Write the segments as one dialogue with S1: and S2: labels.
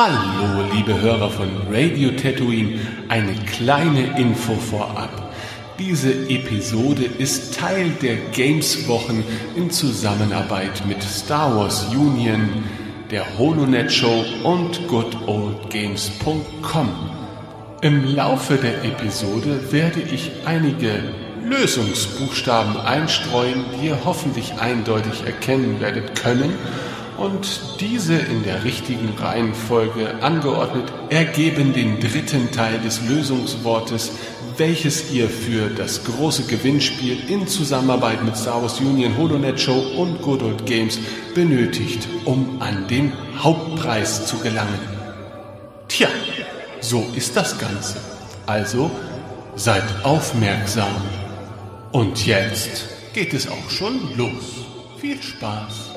S1: Hallo, liebe Hörer von Radio Tatooine, eine kleine Info vorab. Diese Episode ist Teil der Games-Wochen in Zusammenarbeit mit Star Wars Union, der HoloNet Show und goodoldgames.com. Im Laufe der Episode werde ich einige Lösungsbuchstaben einstreuen, die ihr hoffentlich eindeutig erkennen werdet können und diese in der richtigen Reihenfolge angeordnet ergeben den dritten Teil des Lösungswortes, welches ihr für das große Gewinnspiel in Zusammenarbeit mit Star Wars Union HoloNet Show und Good Old Games benötigt, um an den Hauptpreis zu gelangen. Tja, so ist das Ganze. Also seid aufmerksam. Und jetzt geht es auch schon los. Viel Spaß.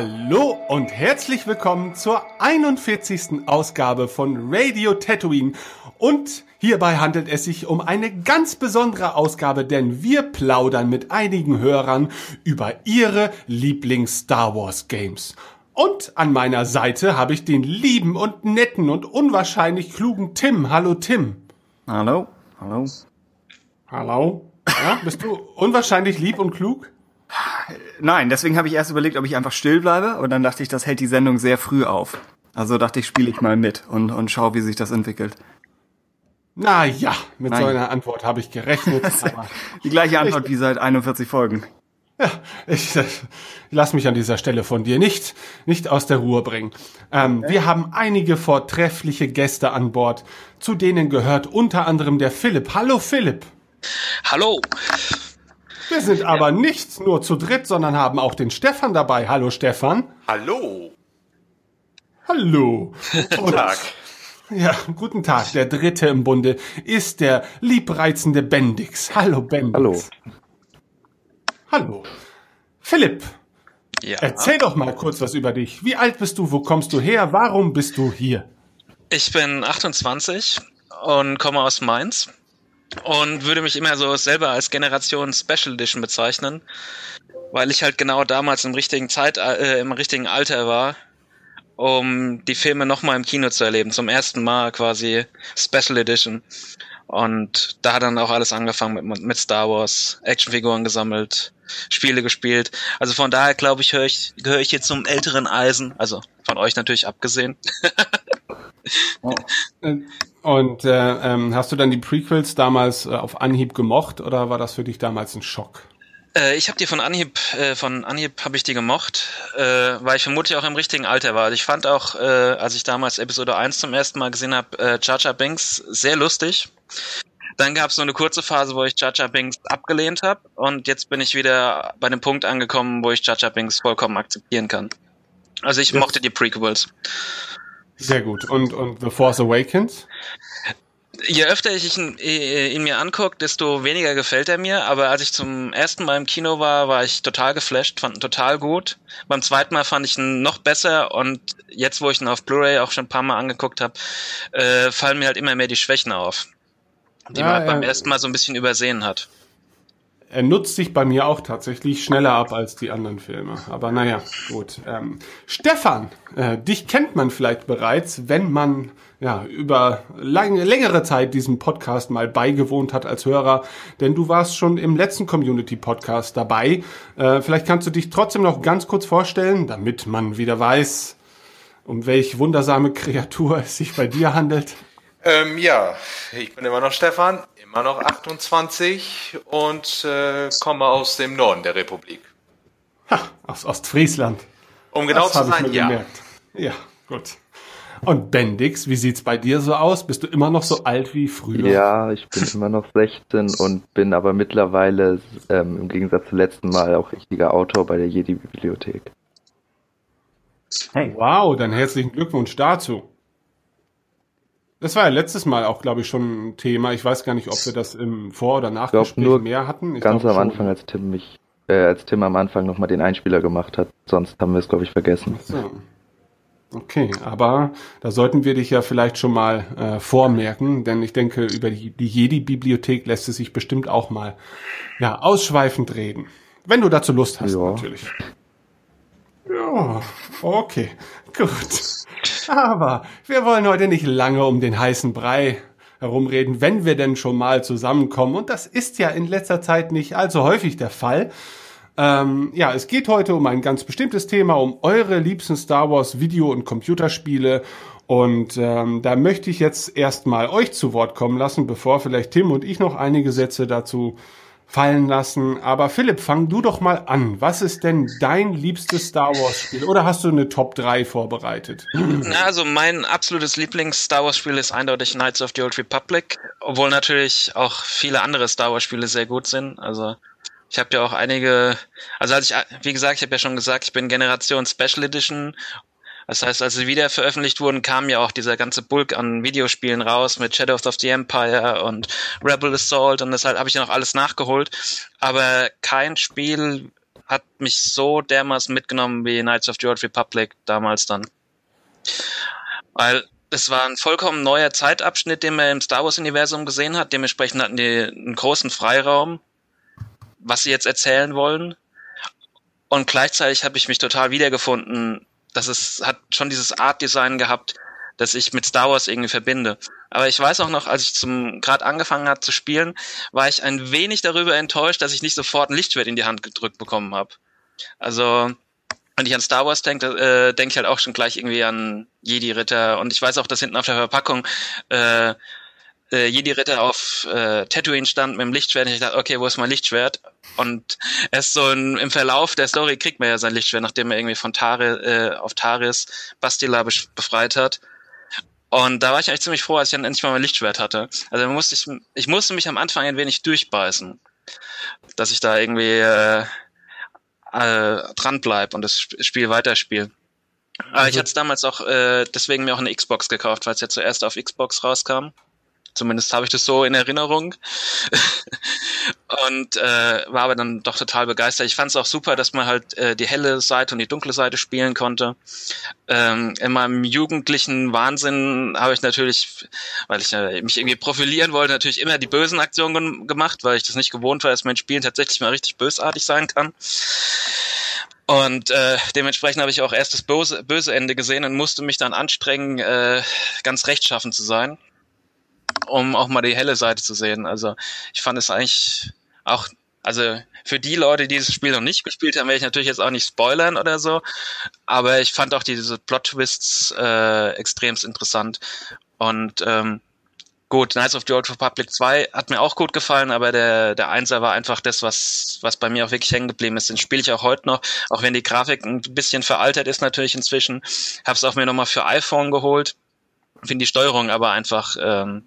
S1: Hallo und herzlich willkommen zur 41. Ausgabe von Radio Tatooine. Und hierbei handelt es sich um eine ganz besondere Ausgabe, denn wir plaudern mit einigen Hörern über ihre Lieblings-Star Wars Games. Und an meiner Seite habe ich den lieben und netten und unwahrscheinlich klugen Tim. Hallo Tim.
S2: Hallo. Hallo.
S1: Hallo. Ja, bist du unwahrscheinlich lieb und klug?
S2: Nein, deswegen habe ich erst überlegt, ob ich einfach still bleibe und dann dachte ich, das hält die Sendung sehr früh auf. Also dachte ich, spiele ich mal mit und, und schau, wie sich das entwickelt.
S1: Na ja, mit Nein. so einer Antwort habe ich gerechnet.
S2: die gleiche Antwort wie seit 41 Folgen.
S1: Ja, ich, ich lass mich an dieser Stelle von dir nicht, nicht aus der Ruhe bringen. Ähm, okay. Wir haben einige vortreffliche Gäste an Bord. Zu denen gehört unter anderem der Philipp. Hallo Philipp.
S3: Hallo.
S1: Wir sind aber nicht nur zu dritt, sondern haben auch den Stefan dabei. Hallo Stefan.
S4: Hallo.
S1: Hallo.
S4: Guten Tag.
S1: Ja, guten Tag. Der dritte im Bunde ist der liebreizende Bendix. Hallo Bendix.
S2: Hallo.
S1: Hallo. Philipp. Ja. Erzähl doch mal kurz was über dich. Wie alt bist du? Wo kommst du her? Warum bist du hier?
S3: Ich bin 28 und komme aus Mainz und würde mich immer so selber als Generation Special Edition bezeichnen, weil ich halt genau damals im richtigen Zeit, äh, im richtigen Alter war, um die Filme nochmal im Kino zu erleben, zum ersten Mal quasi Special Edition. Und da hat dann auch alles angefangen mit, mit Star Wars, Actionfiguren gesammelt, Spiele gespielt. Also von daher glaube ich, höre ich, gehöre ich jetzt zum älteren Eisen, also von euch natürlich abgesehen.
S1: oh. Und äh, ähm, hast du dann die Prequels damals äh, auf Anhieb gemocht oder war das für dich damals ein Schock?
S3: Äh, ich habe die von Anhieb, äh, von Anhieb habe ich die gemocht, äh, weil ich vermutlich auch im richtigen Alter war. Also ich fand auch, äh, als ich damals Episode 1 zum ersten Mal gesehen habe, äh, Jar Jar Binks sehr lustig. Dann gab es so eine kurze Phase, wo ich Jar Jar Binks abgelehnt habe und jetzt bin ich wieder bei dem Punkt angekommen, wo ich Jar Jar Binks vollkommen akzeptieren kann. Also ich mochte die Prequels.
S1: Sehr gut. Und, und The Force Awakens?
S3: Je öfter ich ihn, äh, ihn mir angucke, desto weniger gefällt er mir. Aber als ich zum ersten Mal im Kino war, war ich total geflasht, fand ihn total gut. Beim zweiten Mal fand ich ihn noch besser und jetzt, wo ich ihn auf Blu-ray auch schon ein paar Mal angeguckt habe, äh, fallen mir halt immer mehr die Schwächen auf, die ja, man halt beim ersten Mal so ein bisschen übersehen hat
S1: er nutzt sich bei mir auch tatsächlich schneller ab als die anderen Filme. Aber naja, gut. Ähm, Stefan, äh, dich kennt man vielleicht bereits, wenn man ja über lang, längere Zeit diesem Podcast mal beigewohnt hat als Hörer, denn du warst schon im letzten Community Podcast dabei. Äh, vielleicht kannst du dich trotzdem noch ganz kurz vorstellen, damit man wieder weiß, um welch wundersame Kreatur es sich bei dir handelt.
S4: Ähm, ja, ich bin immer noch Stefan, immer noch 28 und äh, komme aus dem Norden der Republik.
S1: Ha, aus Ostfriesland.
S4: Um genau das zu sein, ja.
S1: Gemerkt. Ja, gut. Und Bendix, wie sieht's bei dir so aus? Bist du immer noch so alt wie früher?
S5: Ja, ich bin immer noch 16 und bin aber mittlerweile ähm, im Gegensatz zum letzten Mal auch richtiger Autor bei der Jedi-Bibliothek.
S1: Hey. Wow, dann herzlichen Glückwunsch dazu. Das war ja letztes Mal auch, glaube ich, schon ein Thema. Ich weiß gar nicht, ob wir das im Vor- oder Nachgespräch mehr hatten. Ich
S5: ganz am Anfang, als Tim mich, äh, als Tim am Anfang nochmal den Einspieler gemacht hat. Sonst haben wir es, glaube ich, vergessen. So.
S1: Okay, aber da sollten wir dich ja vielleicht schon mal äh, vormerken, denn ich denke, über die, die Jedi-Bibliothek lässt es sich bestimmt auch mal ja, ausschweifend reden. Wenn du dazu Lust hast, ja. natürlich. Ja, okay, gut. Aber wir wollen heute nicht lange um den heißen Brei herumreden, wenn wir denn schon mal zusammenkommen. Und das ist ja in letzter Zeit nicht allzu häufig der Fall. Ähm, ja, es geht heute um ein ganz bestimmtes Thema, um eure liebsten Star Wars Video- und Computerspiele. Und ähm, da möchte ich jetzt erstmal euch zu Wort kommen lassen, bevor vielleicht Tim und ich noch einige Sätze dazu fallen lassen. Aber Philipp, fang du doch mal an. Was ist denn dein liebstes Star Wars Spiel? Oder hast du eine Top 3 vorbereitet?
S3: Also mein absolutes Lieblings-Star Wars Spiel ist eindeutig Knights of the Old Republic, obwohl natürlich auch viele andere Star Wars Spiele sehr gut sind. Also ich habe ja auch einige, also als ich, wie gesagt, ich habe ja schon gesagt, ich bin Generation Special Edition das heißt, als sie wieder veröffentlicht wurden, kam ja auch dieser ganze Bulk an Videospielen raus mit Shadows of the Empire und Rebel Assault und deshalb habe ich ja noch alles nachgeholt. Aber kein Spiel hat mich so dermaßen mitgenommen wie Knights of the Old Republic damals dann. Weil es war ein vollkommen neuer Zeitabschnitt, den man im Star Wars-Universum gesehen hat. Dementsprechend hatten die einen großen Freiraum, was sie jetzt erzählen wollen. Und gleichzeitig habe ich mich total wiedergefunden das ist, hat schon dieses Art Design gehabt, das ich mit Star Wars irgendwie verbinde. Aber ich weiß auch noch, als ich zum gerade angefangen hat zu spielen, war ich ein wenig darüber enttäuscht, dass ich nicht sofort ein Lichtschwert in die Hand gedrückt bekommen habe. Also wenn ich an Star Wars denke, äh, denke ich halt auch schon gleich irgendwie an Jedi Ritter und ich weiß auch, dass hinten auf der Verpackung äh, äh, Jedi-Ritter auf äh, Tatooine stand mit dem Lichtschwert. Und ich dachte, okay, wo ist mein Lichtschwert? Und erst so in, im Verlauf der Story kriegt man ja sein Lichtschwert, nachdem er irgendwie von Tare, äh, auf Taris Bastila befreit hat. Und da war ich eigentlich ziemlich froh, als ich dann endlich mal mein Lichtschwert hatte. Also musste ich, ich musste mich am Anfang ein wenig durchbeißen, dass ich da irgendwie äh, äh, dran bleib und das Spiel weiterspiele. Aber ich also hatte es damals auch äh, deswegen mir auch eine Xbox gekauft, weil es ja zuerst auf Xbox rauskam. Zumindest habe ich das so in Erinnerung. und äh, war aber dann doch total begeistert. Ich fand es auch super, dass man halt äh, die helle Seite und die dunkle Seite spielen konnte. Ähm, in meinem jugendlichen Wahnsinn habe ich natürlich, weil ich äh, mich irgendwie profilieren wollte, natürlich immer die bösen Aktionen gemacht, weil ich das nicht gewohnt war, dass mein Spiel tatsächlich mal richtig bösartig sein kann. Und äh, dementsprechend habe ich auch erst das böse, böse Ende gesehen und musste mich dann anstrengen, äh, ganz rechtschaffen zu sein um auch mal die helle Seite zu sehen. Also ich fand es eigentlich auch, also für die Leute, die dieses Spiel noch nicht gespielt haben, werde ich natürlich jetzt auch nicht spoilern oder so, aber ich fand auch diese Plot-Twists äh, extremst interessant. Und ähm, gut, Knights of the Old Republic 2 hat mir auch gut gefallen, aber der, der Einser war einfach das, was, was bei mir auch wirklich hängen geblieben ist. Den spiele ich auch heute noch, auch wenn die Grafik ein bisschen veraltert ist natürlich inzwischen. Habe es auch mir nochmal für iPhone geholt. Finde die Steuerung aber einfach ähm,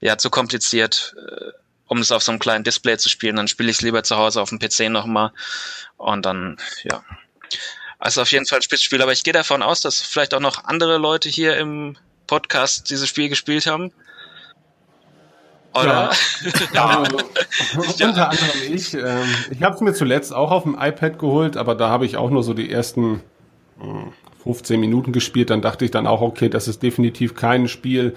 S3: ja zu kompliziert, äh, um es auf so einem kleinen Display zu spielen. Dann spiele ich es lieber zu Hause auf dem PC nochmal und dann, ja. Also auf jeden Fall ein Spitzspiel, aber ich gehe davon aus, dass vielleicht auch noch andere Leute hier im Podcast dieses Spiel gespielt haben.
S1: Oder? Ja, ja. unter anderem ich. Ähm, ich habe es mir zuletzt auch auf dem iPad geholt, aber da habe ich auch nur so die ersten 15 hm, Minuten gespielt. Dann dachte ich dann auch, okay, das ist definitiv kein Spiel,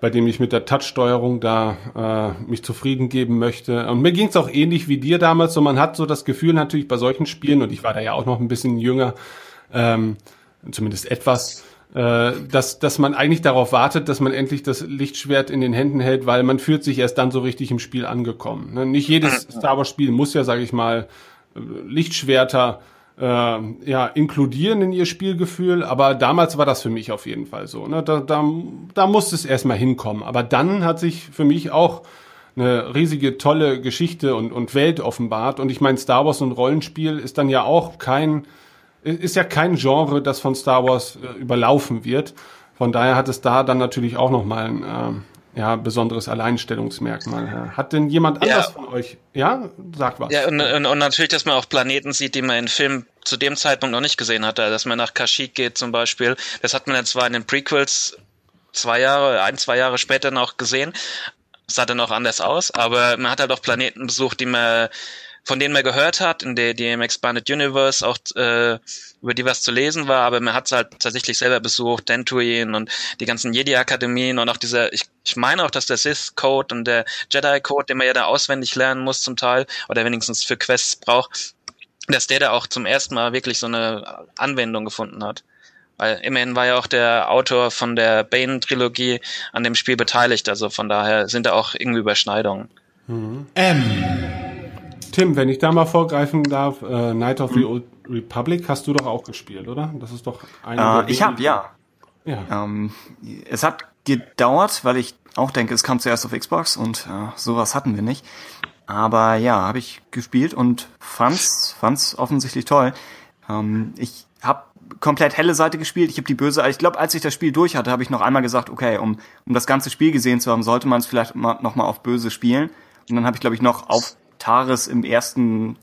S1: bei dem ich mit der Touch-Steuerung da äh, mich zufrieden geben möchte. Und mir ging es auch ähnlich wie dir damals. So, man hat so das Gefühl natürlich bei solchen Spielen, und ich war da ja auch noch ein bisschen jünger, ähm, zumindest etwas, äh, dass, dass man eigentlich darauf wartet, dass man endlich das Lichtschwert in den Händen hält, weil man fühlt sich erst dann so richtig im Spiel angekommen. Ne? Nicht jedes Star Wars-Spiel muss ja, sage ich mal, Lichtschwerter äh, ja, inkludieren in ihr Spielgefühl, aber damals war das für mich auf jeden Fall so. Ne? Da, da, da musste es erstmal hinkommen. Aber dann hat sich für mich auch eine riesige, tolle Geschichte und, und Welt offenbart. Und ich meine, Star Wars und Rollenspiel ist dann ja auch kein, ist ja kein Genre, das von Star Wars äh, überlaufen wird. Von daher hat es da dann natürlich auch nochmal ein ähm, ja, besonderes Alleinstellungsmerkmal. Hat denn jemand anders
S3: Ja.
S1: von euch, ja, sagt was?
S3: Ja, und, und, und natürlich, dass man auch Planeten sieht, die man in Filmen zu dem Zeitpunkt noch nicht gesehen hatte. Dass man nach Kashyyyk geht zum Beispiel. Das hat man ja zwar in den Prequels zwei Jahre, ein, zwei Jahre später noch gesehen. sah dann auch anders aus, aber man hat halt auch Planeten besucht, die man, von denen man gehört hat, in der, die im Expanded Universe auch, äh, über die was zu lesen war, aber man hat es halt tatsächlich selber besucht, Dantooine und die ganzen Jedi-Akademien und auch dieser, ich, ich meine auch, dass der Sith-Code und der Jedi-Code, den man ja da auswendig lernen muss zum Teil, oder wenigstens für Quests braucht, dass der da auch zum ersten Mal wirklich so eine Anwendung gefunden hat. Weil immerhin war ja auch der Autor von der Bane-Trilogie an dem Spiel beteiligt, also von daher sind da auch irgendwie Überschneidungen.
S1: Tim, wenn ich da mal vorgreifen darf, äh, Night of the Old Republic hast du doch auch gespielt, oder? Das ist doch eine
S2: Äh, ich habe ja.
S1: Ja.
S2: Ähm, es hat gedauert, weil ich auch denke, es kam zuerst auf Xbox und äh, sowas hatten wir nicht. Aber ja, habe ich gespielt und fand's, fand's offensichtlich toll. Ähm, ich habe komplett helle Seite gespielt. Ich habe die böse. Ich glaube, als ich das Spiel durch hatte, habe ich noch einmal gesagt, okay, um, um das ganze Spiel gesehen zu haben, sollte man es vielleicht mal, noch mal auf böse spielen. Und dann habe ich, glaube ich, noch auf Taris im ersten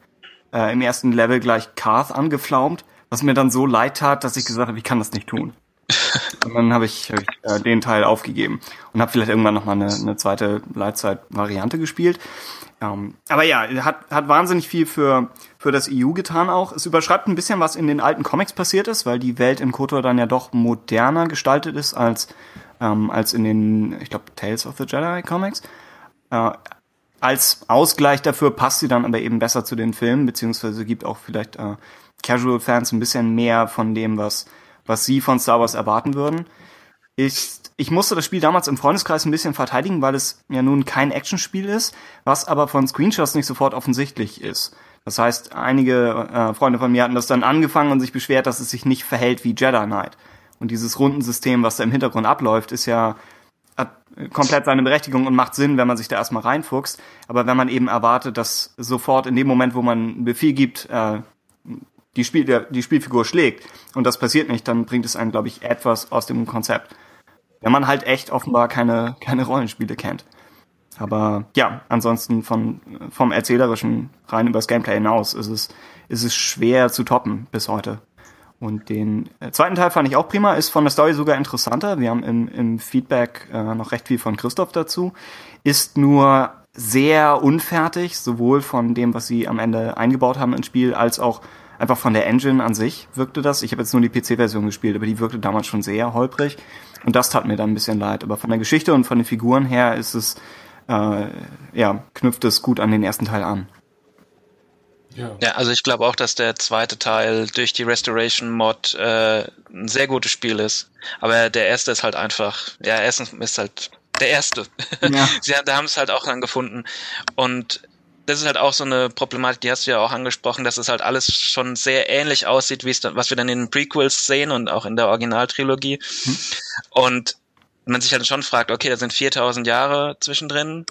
S2: äh, im ersten Level gleich Karth angeflaumt, was mir dann so leid tat, dass ich gesagt habe, ich kann das nicht tun. Und dann habe ich, hab ich äh, den Teil aufgegeben und habe vielleicht irgendwann noch mal eine, eine zweite Leitzeit-Variante gespielt. Ähm, aber ja, hat, hat wahnsinnig viel für, für das EU getan auch. Es überschreibt ein bisschen, was in den alten Comics passiert ist, weil die Welt in KOTOR dann ja doch moderner gestaltet ist als, ähm, als in den, ich glaube, Tales of the Jedi Comics. Äh, als Ausgleich dafür passt sie dann aber eben besser zu den Filmen, beziehungsweise gibt auch vielleicht äh, Casual-Fans ein bisschen mehr von dem, was, was sie von Star Wars erwarten würden. Ich, ich musste das Spiel damals im Freundeskreis ein bisschen verteidigen, weil es ja nun kein Actionspiel ist, was aber von Screenshots nicht sofort offensichtlich ist. Das heißt, einige äh, Freunde von mir hatten das dann angefangen und sich beschwert, dass es sich nicht verhält wie Jedi Knight. Und dieses Rundensystem, was da im Hintergrund abläuft, ist ja hat komplett seine Berechtigung und macht Sinn, wenn man sich da erstmal reinfuchst. Aber wenn man eben erwartet, dass sofort in dem Moment, wo man einen Befehl gibt, äh, die, Spiel, der, die Spielfigur schlägt und das passiert nicht, dann bringt es einen, glaube ich, etwas aus dem Konzept. Wenn man halt echt offenbar keine, keine Rollenspiele kennt. Aber ja, ansonsten von, vom Erzählerischen rein übers Gameplay hinaus ist es, ist es schwer zu toppen bis heute. Und den äh, zweiten Teil fand ich auch prima, ist von der Story sogar interessanter. Wir haben im, im Feedback äh, noch recht viel von Christoph dazu. Ist nur sehr unfertig, sowohl von dem, was sie am Ende eingebaut haben ins Spiel, als auch einfach von der Engine an sich wirkte das. Ich habe jetzt nur die PC-Version gespielt, aber die wirkte damals schon sehr holprig. Und das tat mir dann ein bisschen leid. Aber von der Geschichte und von den Figuren her ist es, äh, ja, knüpft es gut an den ersten Teil an.
S1: Ja.
S3: Ja, also ich glaube auch, dass der zweite Teil durch die Restoration Mod äh, ein sehr gutes Spiel ist. Aber der erste ist halt einfach, ja, erstens ist halt der erste.
S2: Ja.
S3: Sie da haben es halt auch dann gefunden. Und das ist halt auch so eine Problematik, die hast du ja auch angesprochen, dass es halt alles schon sehr ähnlich aussieht, wie es dann, was wir dann in den Prequels sehen und auch in der Originaltrilogie. Und man sich halt schon fragt, okay, da sind 4000 Jahre zwischendrin.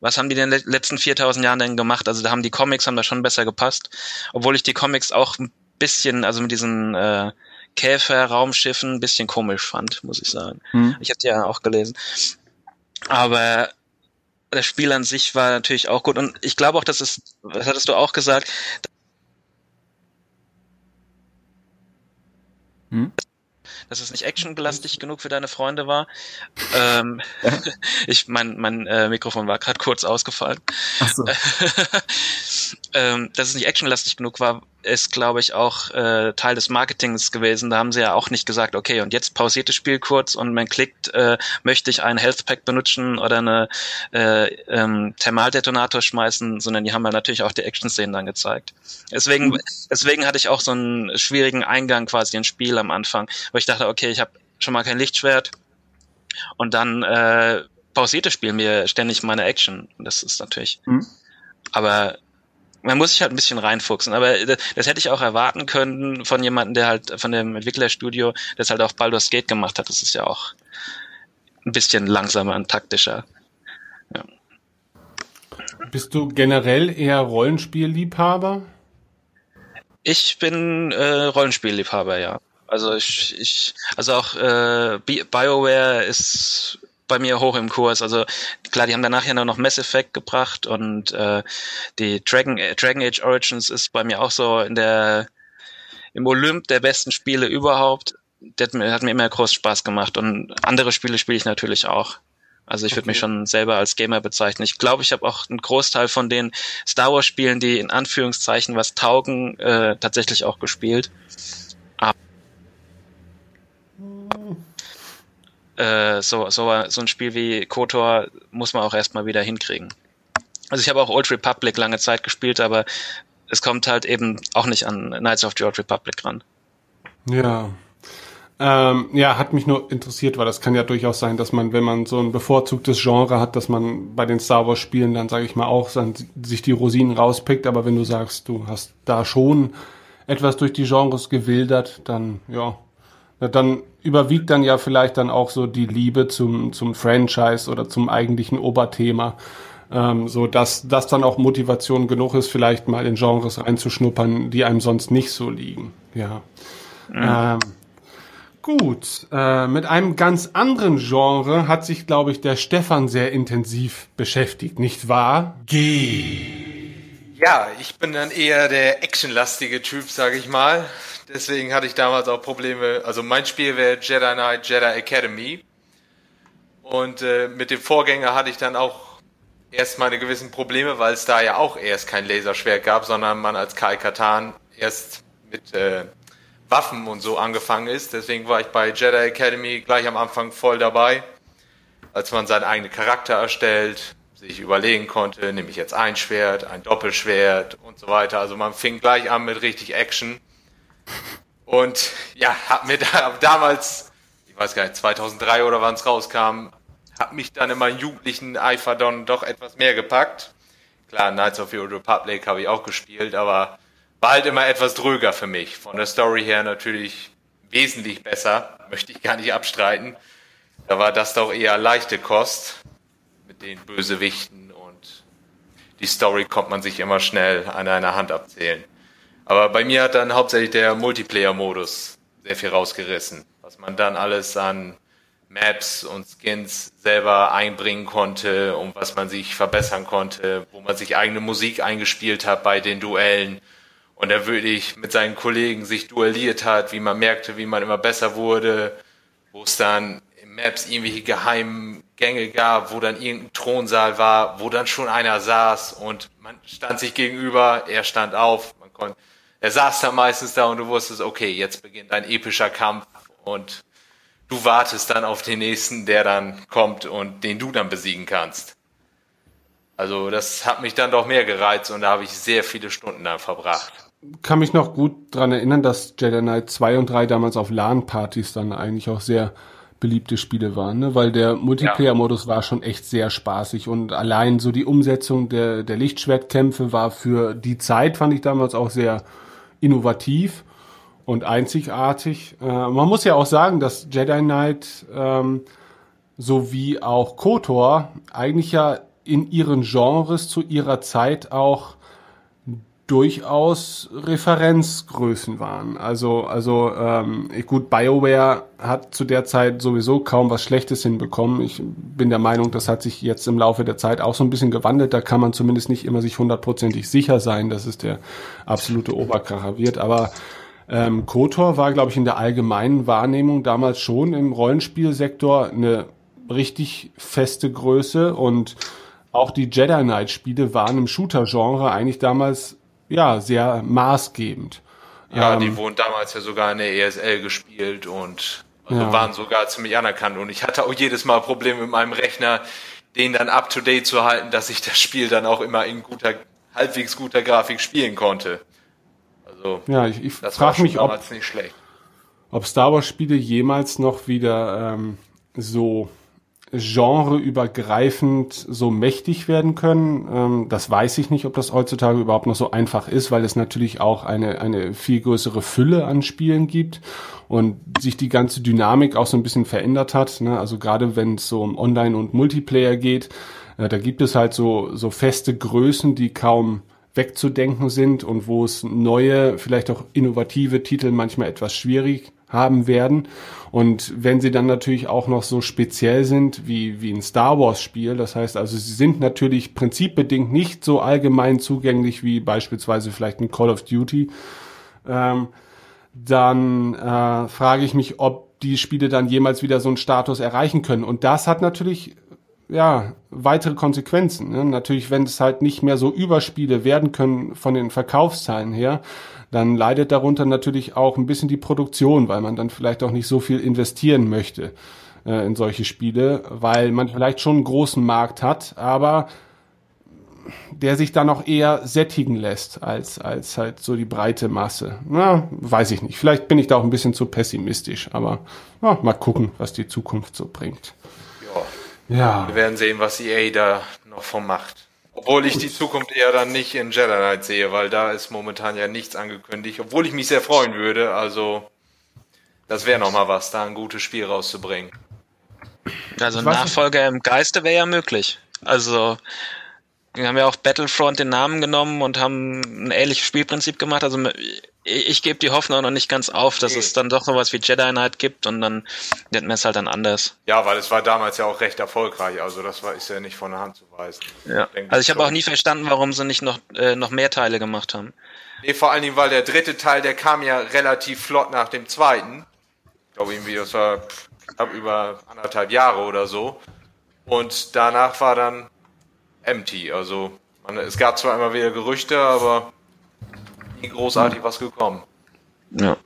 S3: Was haben die in den le- letzten 4000 Jahren denn gemacht? Also da haben die Comics haben da schon besser gepasst, obwohl ich die Comics auch ein bisschen, also mit diesen äh, Käfer-Raumschiffen ein bisschen komisch fand, muss ich sagen.
S2: Hm.
S3: Ich habe die ja auch gelesen. Aber das Spiel an sich war natürlich auch gut und ich glaube auch, dass es, was hattest du auch gesagt,
S2: Hm?
S3: Dass es nicht actionbelastig genug für deine Freunde war. Ähm, ich mein mein äh, Mikrofon war gerade kurz ausgefallen.
S2: Ach so.
S3: ähm, dass es nicht actionlastig genug war, ist, glaube ich, auch äh, Teil des Marketings gewesen. Da haben sie ja auch nicht gesagt, okay, und jetzt pausiert das Spiel kurz und man klickt, äh, möchte ich einen Health Pack benutzen oder eine äh, ähm, Thermaldetonator schmeißen, sondern die haben ja natürlich auch die Action-Szenen dann gezeigt. Deswegen, deswegen hatte ich auch so einen schwierigen Eingang quasi ins Spiel am Anfang, wo ich dachte, okay, ich habe schon mal kein Lichtschwert und dann äh, pausiert das Spiel mir ständig meine Action. Das ist natürlich.
S2: Mhm.
S3: Aber man muss sich halt ein bisschen reinfuchsen. Aber das, hätte ich auch erwarten können von jemandem, der halt von dem Entwicklerstudio, das halt auch Baldur's Gate gemacht hat. Das ist ja auch ein bisschen langsamer und taktischer.
S1: Bist du generell eher Rollenspielliebhaber?
S3: Ich bin äh, Rollenspielliebhaber, ja. Also ich, ich also auch äh, BioWare ist bei mir hoch im Kurs. Also klar, die haben danach ja noch Mass Effect gebracht und äh, die Dragon, äh, Dragon Age Origins ist bei mir auch so in der im Olymp der besten Spiele überhaupt. Der hat mir, hat mir immer groß Spaß gemacht und andere Spiele spiele ich natürlich auch. Also ich würde okay. mich schon selber als Gamer bezeichnen. Ich glaube, ich habe auch einen Großteil von den Star Wars Spielen, die in Anführungszeichen was taugen, äh, tatsächlich auch gespielt. Aber äh, so, so, so ein Spiel wie KOTOR muss man auch erstmal wieder hinkriegen. Also ich habe auch Old Republic lange Zeit gespielt, aber es kommt halt eben auch nicht an Knights of the Old Republic ran.
S1: Ja, ähm, ja, hat mich nur interessiert, weil das kann ja durchaus sein, dass man, wenn man so ein bevorzugtes Genre hat, dass man bei den Star Wars Spielen dann, sage ich mal, auch dann, sich die Rosinen rauspickt. Aber wenn du sagst, du hast da schon etwas durch die Genres gewildert, dann ja, dann überwiegt dann ja vielleicht dann auch so die Liebe zum zum Franchise oder zum eigentlichen Oberthema, ähm, so dass das dann auch Motivation genug ist, vielleicht mal in Genres reinzuschnuppern, die einem sonst nicht so liegen. Ja. Mhm. Ähm, Gut, äh, mit einem ganz anderen Genre hat sich, glaube ich, der Stefan sehr intensiv beschäftigt, nicht wahr?
S4: G. Ja, ich bin dann eher der actionlastige Typ, sage ich mal. Deswegen hatte ich damals auch Probleme. Also mein Spiel wäre Jedi Knight Jedi Academy. Und äh, mit dem Vorgänger hatte ich dann auch erst meine gewissen Probleme, weil es da ja auch erst kein Laserschwert gab, sondern man als Kai Katan erst mit äh, Waffen und so angefangen ist. Deswegen war ich bei Jedi Academy gleich am Anfang voll dabei, als man seinen eigenen Charakter erstellt, sich überlegen konnte, nehme ich jetzt ein Schwert, ein Doppelschwert und so weiter. Also man fing gleich an mit richtig Action. Und ja, hat mir da, damals, ich weiß gar nicht, 2003 oder wann es rauskam, hat mich dann in meinen jugendlichen Eifer dann doch etwas mehr gepackt. Klar, Knights of the Old Republic habe ich auch gespielt, aber war halt immer etwas dröger für mich. Von der Story her natürlich wesentlich besser, möchte ich gar nicht abstreiten. Da war das doch eher leichte Kost den Bösewichten und die Story kommt man sich immer schnell an einer Hand abzählen. Aber bei mir hat dann hauptsächlich der Multiplayer-Modus sehr viel rausgerissen, was man dann alles an Maps und Skins selber einbringen konnte und was man sich verbessern konnte, wo man sich eigene Musik eingespielt hat bei den Duellen und er wirklich mit seinen Kollegen sich duelliert hat, wie man merkte, wie man immer besser wurde, wo es dann im Maps irgendwelche geheimen Gänge gab, wo dann irgendein Thronsaal war, wo dann schon einer saß und man stand sich gegenüber, er stand auf, man konnte, er saß dann meistens da und du wusstest, okay, jetzt beginnt ein epischer Kampf und du wartest dann auf den nächsten, der dann kommt und den du dann besiegen kannst. Also das hat mich dann doch mehr gereizt und da habe ich sehr viele Stunden dann verbracht
S1: kann mich noch gut dran erinnern, dass Jedi Knight 2 und 3 damals auf LAN-Partys dann eigentlich auch sehr beliebte Spiele waren, ne? weil der Multiplayer-Modus war schon echt sehr spaßig und allein so die Umsetzung der, der Lichtschwertkämpfe war für die Zeit, fand ich damals auch sehr innovativ und einzigartig. Äh, man muss ja auch sagen, dass Jedi Knight ähm, sowie auch KOTOR eigentlich ja in ihren Genres zu ihrer Zeit auch durchaus Referenzgrößen waren. Also, also ähm, gut, BioWare hat zu der Zeit sowieso kaum was Schlechtes hinbekommen. Ich bin der Meinung, das hat sich jetzt im Laufe der Zeit auch so ein bisschen gewandelt. Da kann man zumindest nicht immer sich hundertprozentig sicher sein, dass es der absolute Oberkracher wird. Aber ähm, KOTOR war, glaube ich, in der allgemeinen Wahrnehmung damals schon im Rollenspielsektor eine richtig feste Größe und auch die Jedi Knight Spiele waren im Shooter-Genre eigentlich damals ja, sehr maßgebend.
S4: Ja, ähm, die wurden damals ja sogar in der ESL gespielt und also ja. waren sogar ziemlich anerkannt. Und ich hatte auch jedes Mal Probleme mit meinem Rechner, den dann up to date zu halten, dass ich das Spiel dann auch immer in guter, halbwegs guter Grafik spielen konnte.
S1: Also, ja, ich, ich frage mich, ob, ob Star Wars Spiele jemals noch wieder ähm, so genreübergreifend so mächtig werden können. Ähm, das weiß ich nicht, ob das heutzutage überhaupt noch so einfach ist, weil es natürlich auch eine, eine viel größere Fülle an Spielen gibt und sich die ganze Dynamik auch so ein bisschen verändert hat. Ne? Also gerade wenn es so um Online- und Multiplayer geht, äh, da gibt es halt so, so feste Größen, die kaum wegzudenken sind und wo es neue, vielleicht auch innovative Titel manchmal etwas schwierig haben werden. Und wenn sie dann natürlich auch noch so speziell sind wie, wie ein Star Wars Spiel, das heißt also, sie sind natürlich prinzipbedingt nicht so allgemein zugänglich wie beispielsweise vielleicht ein Call of Duty, ähm, dann äh, frage ich mich, ob die Spiele dann jemals wieder so einen Status erreichen können. Und das hat natürlich ja weitere Konsequenzen. Ne? Natürlich, wenn es halt nicht mehr so Überspiele werden können von den Verkaufszahlen her, dann leidet darunter natürlich auch ein bisschen die Produktion, weil man dann vielleicht auch nicht so viel investieren möchte äh, in solche Spiele, weil man vielleicht schon einen großen Markt hat, aber der sich dann auch eher sättigen lässt als, als halt so die breite Masse. Na, weiß ich nicht. Vielleicht bin ich da auch ein bisschen zu pessimistisch, aber na, mal gucken, was die Zukunft so bringt.
S4: Ja. ja. Wir werden sehen, was EA da noch von macht. Obwohl ich die Zukunft eher dann nicht in Jedi Knight sehe, weil da ist momentan ja nichts angekündigt, obwohl ich mich sehr freuen würde. Also, das wäre nochmal was, da ein gutes Spiel rauszubringen.
S3: Also Nachfolger im Geiste wäre ja möglich. Also wir haben ja auch Battlefront den Namen genommen und haben ein ähnliches Spielprinzip gemacht. Also ich, ich gebe die Hoffnung noch nicht ganz auf, dass okay. es dann doch sowas wie Jedi Knight gibt und dann nennt man es halt dann anders.
S4: Ja, weil es war damals ja auch recht erfolgreich. Also das war ist ja nicht von der Hand zu weisen.
S3: Ja. Ich also ich habe auch nie verstanden, warum sie nicht noch äh, noch mehr Teile gemacht haben.
S4: Nee, vor allen Dingen, weil der dritte Teil, der kam ja relativ flott nach dem zweiten. Ich glaube irgendwie, das war ab über anderthalb Jahre oder so. Und danach war dann empty. Also man, es gab zwar immer wieder Gerüchte, aber nie großartig was gekommen.
S1: Ja.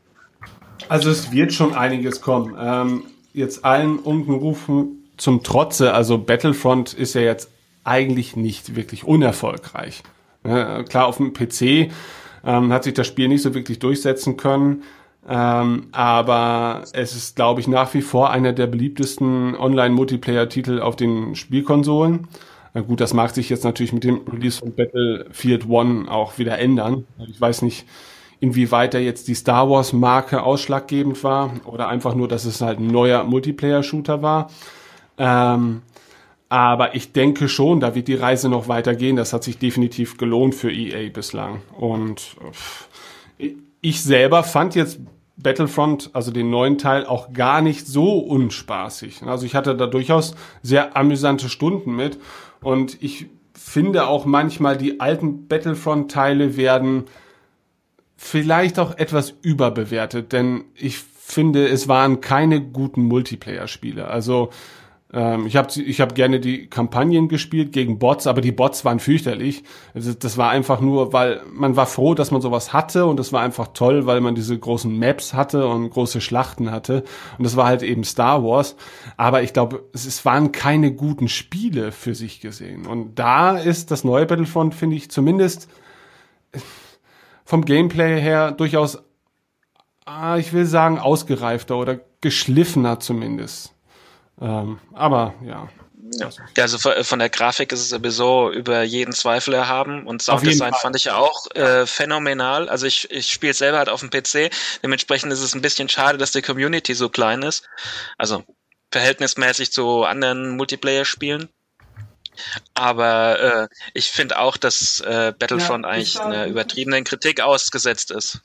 S1: Also es wird schon einiges kommen. Ähm, jetzt allen Unkenrufen zum Trotze, also Battlefront ist ja jetzt eigentlich nicht wirklich unerfolgreich. Ja, klar, auf dem PC ähm, hat sich das Spiel nicht so wirklich durchsetzen können. Ähm, aber es ist, glaube ich, nach wie vor einer der beliebtesten Online-Multiplayer-Titel auf den Spielkonsolen. Na gut, das mag sich jetzt natürlich mit dem Release von Battlefield One auch wieder ändern. Ich weiß nicht, inwieweit da jetzt die Star Wars Marke ausschlaggebend war oder einfach nur, dass es halt ein neuer Multiplayer-Shooter war. Ähm, aber ich denke schon, da wird die Reise noch weitergehen. Das hat sich definitiv gelohnt für EA bislang. Und ich selber fand jetzt Battlefront, also den neuen Teil, auch gar nicht so unspaßig. Also ich hatte da durchaus sehr amüsante Stunden mit. Und ich finde auch manchmal, die alten Battlefront-Teile werden vielleicht auch etwas überbewertet, denn ich finde, es waren keine guten Multiplayer-Spiele. Also ähm, ich habe ich hab gerne die Kampagnen gespielt gegen Bots, aber die Bots waren fürchterlich. Also das war einfach nur, weil man war froh, dass man sowas hatte und das war einfach toll, weil man diese großen Maps hatte und große Schlachten hatte. Und das war halt eben Star Wars. Aber ich glaube, es, es waren keine guten Spiele für sich gesehen. Und da ist das neue Battlefront, finde ich, zumindest vom Gameplay her durchaus, ah, ich will sagen, ausgereifter oder geschliffener zumindest. Ähm, aber ja.
S3: Ja. also von der Grafik ist es sowieso über jeden Zweifel erhaben und Sounddesign fand ich auch äh, phänomenal. Also ich, ich spiele selber halt auf dem PC, dementsprechend ist es ein bisschen schade, dass die Community so klein ist. Also verhältnismäßig zu anderen Multiplayer-Spielen. Aber äh, ich finde auch, dass äh, Battlefront ja, eigentlich einer übertriebenen Kritik ausgesetzt ist.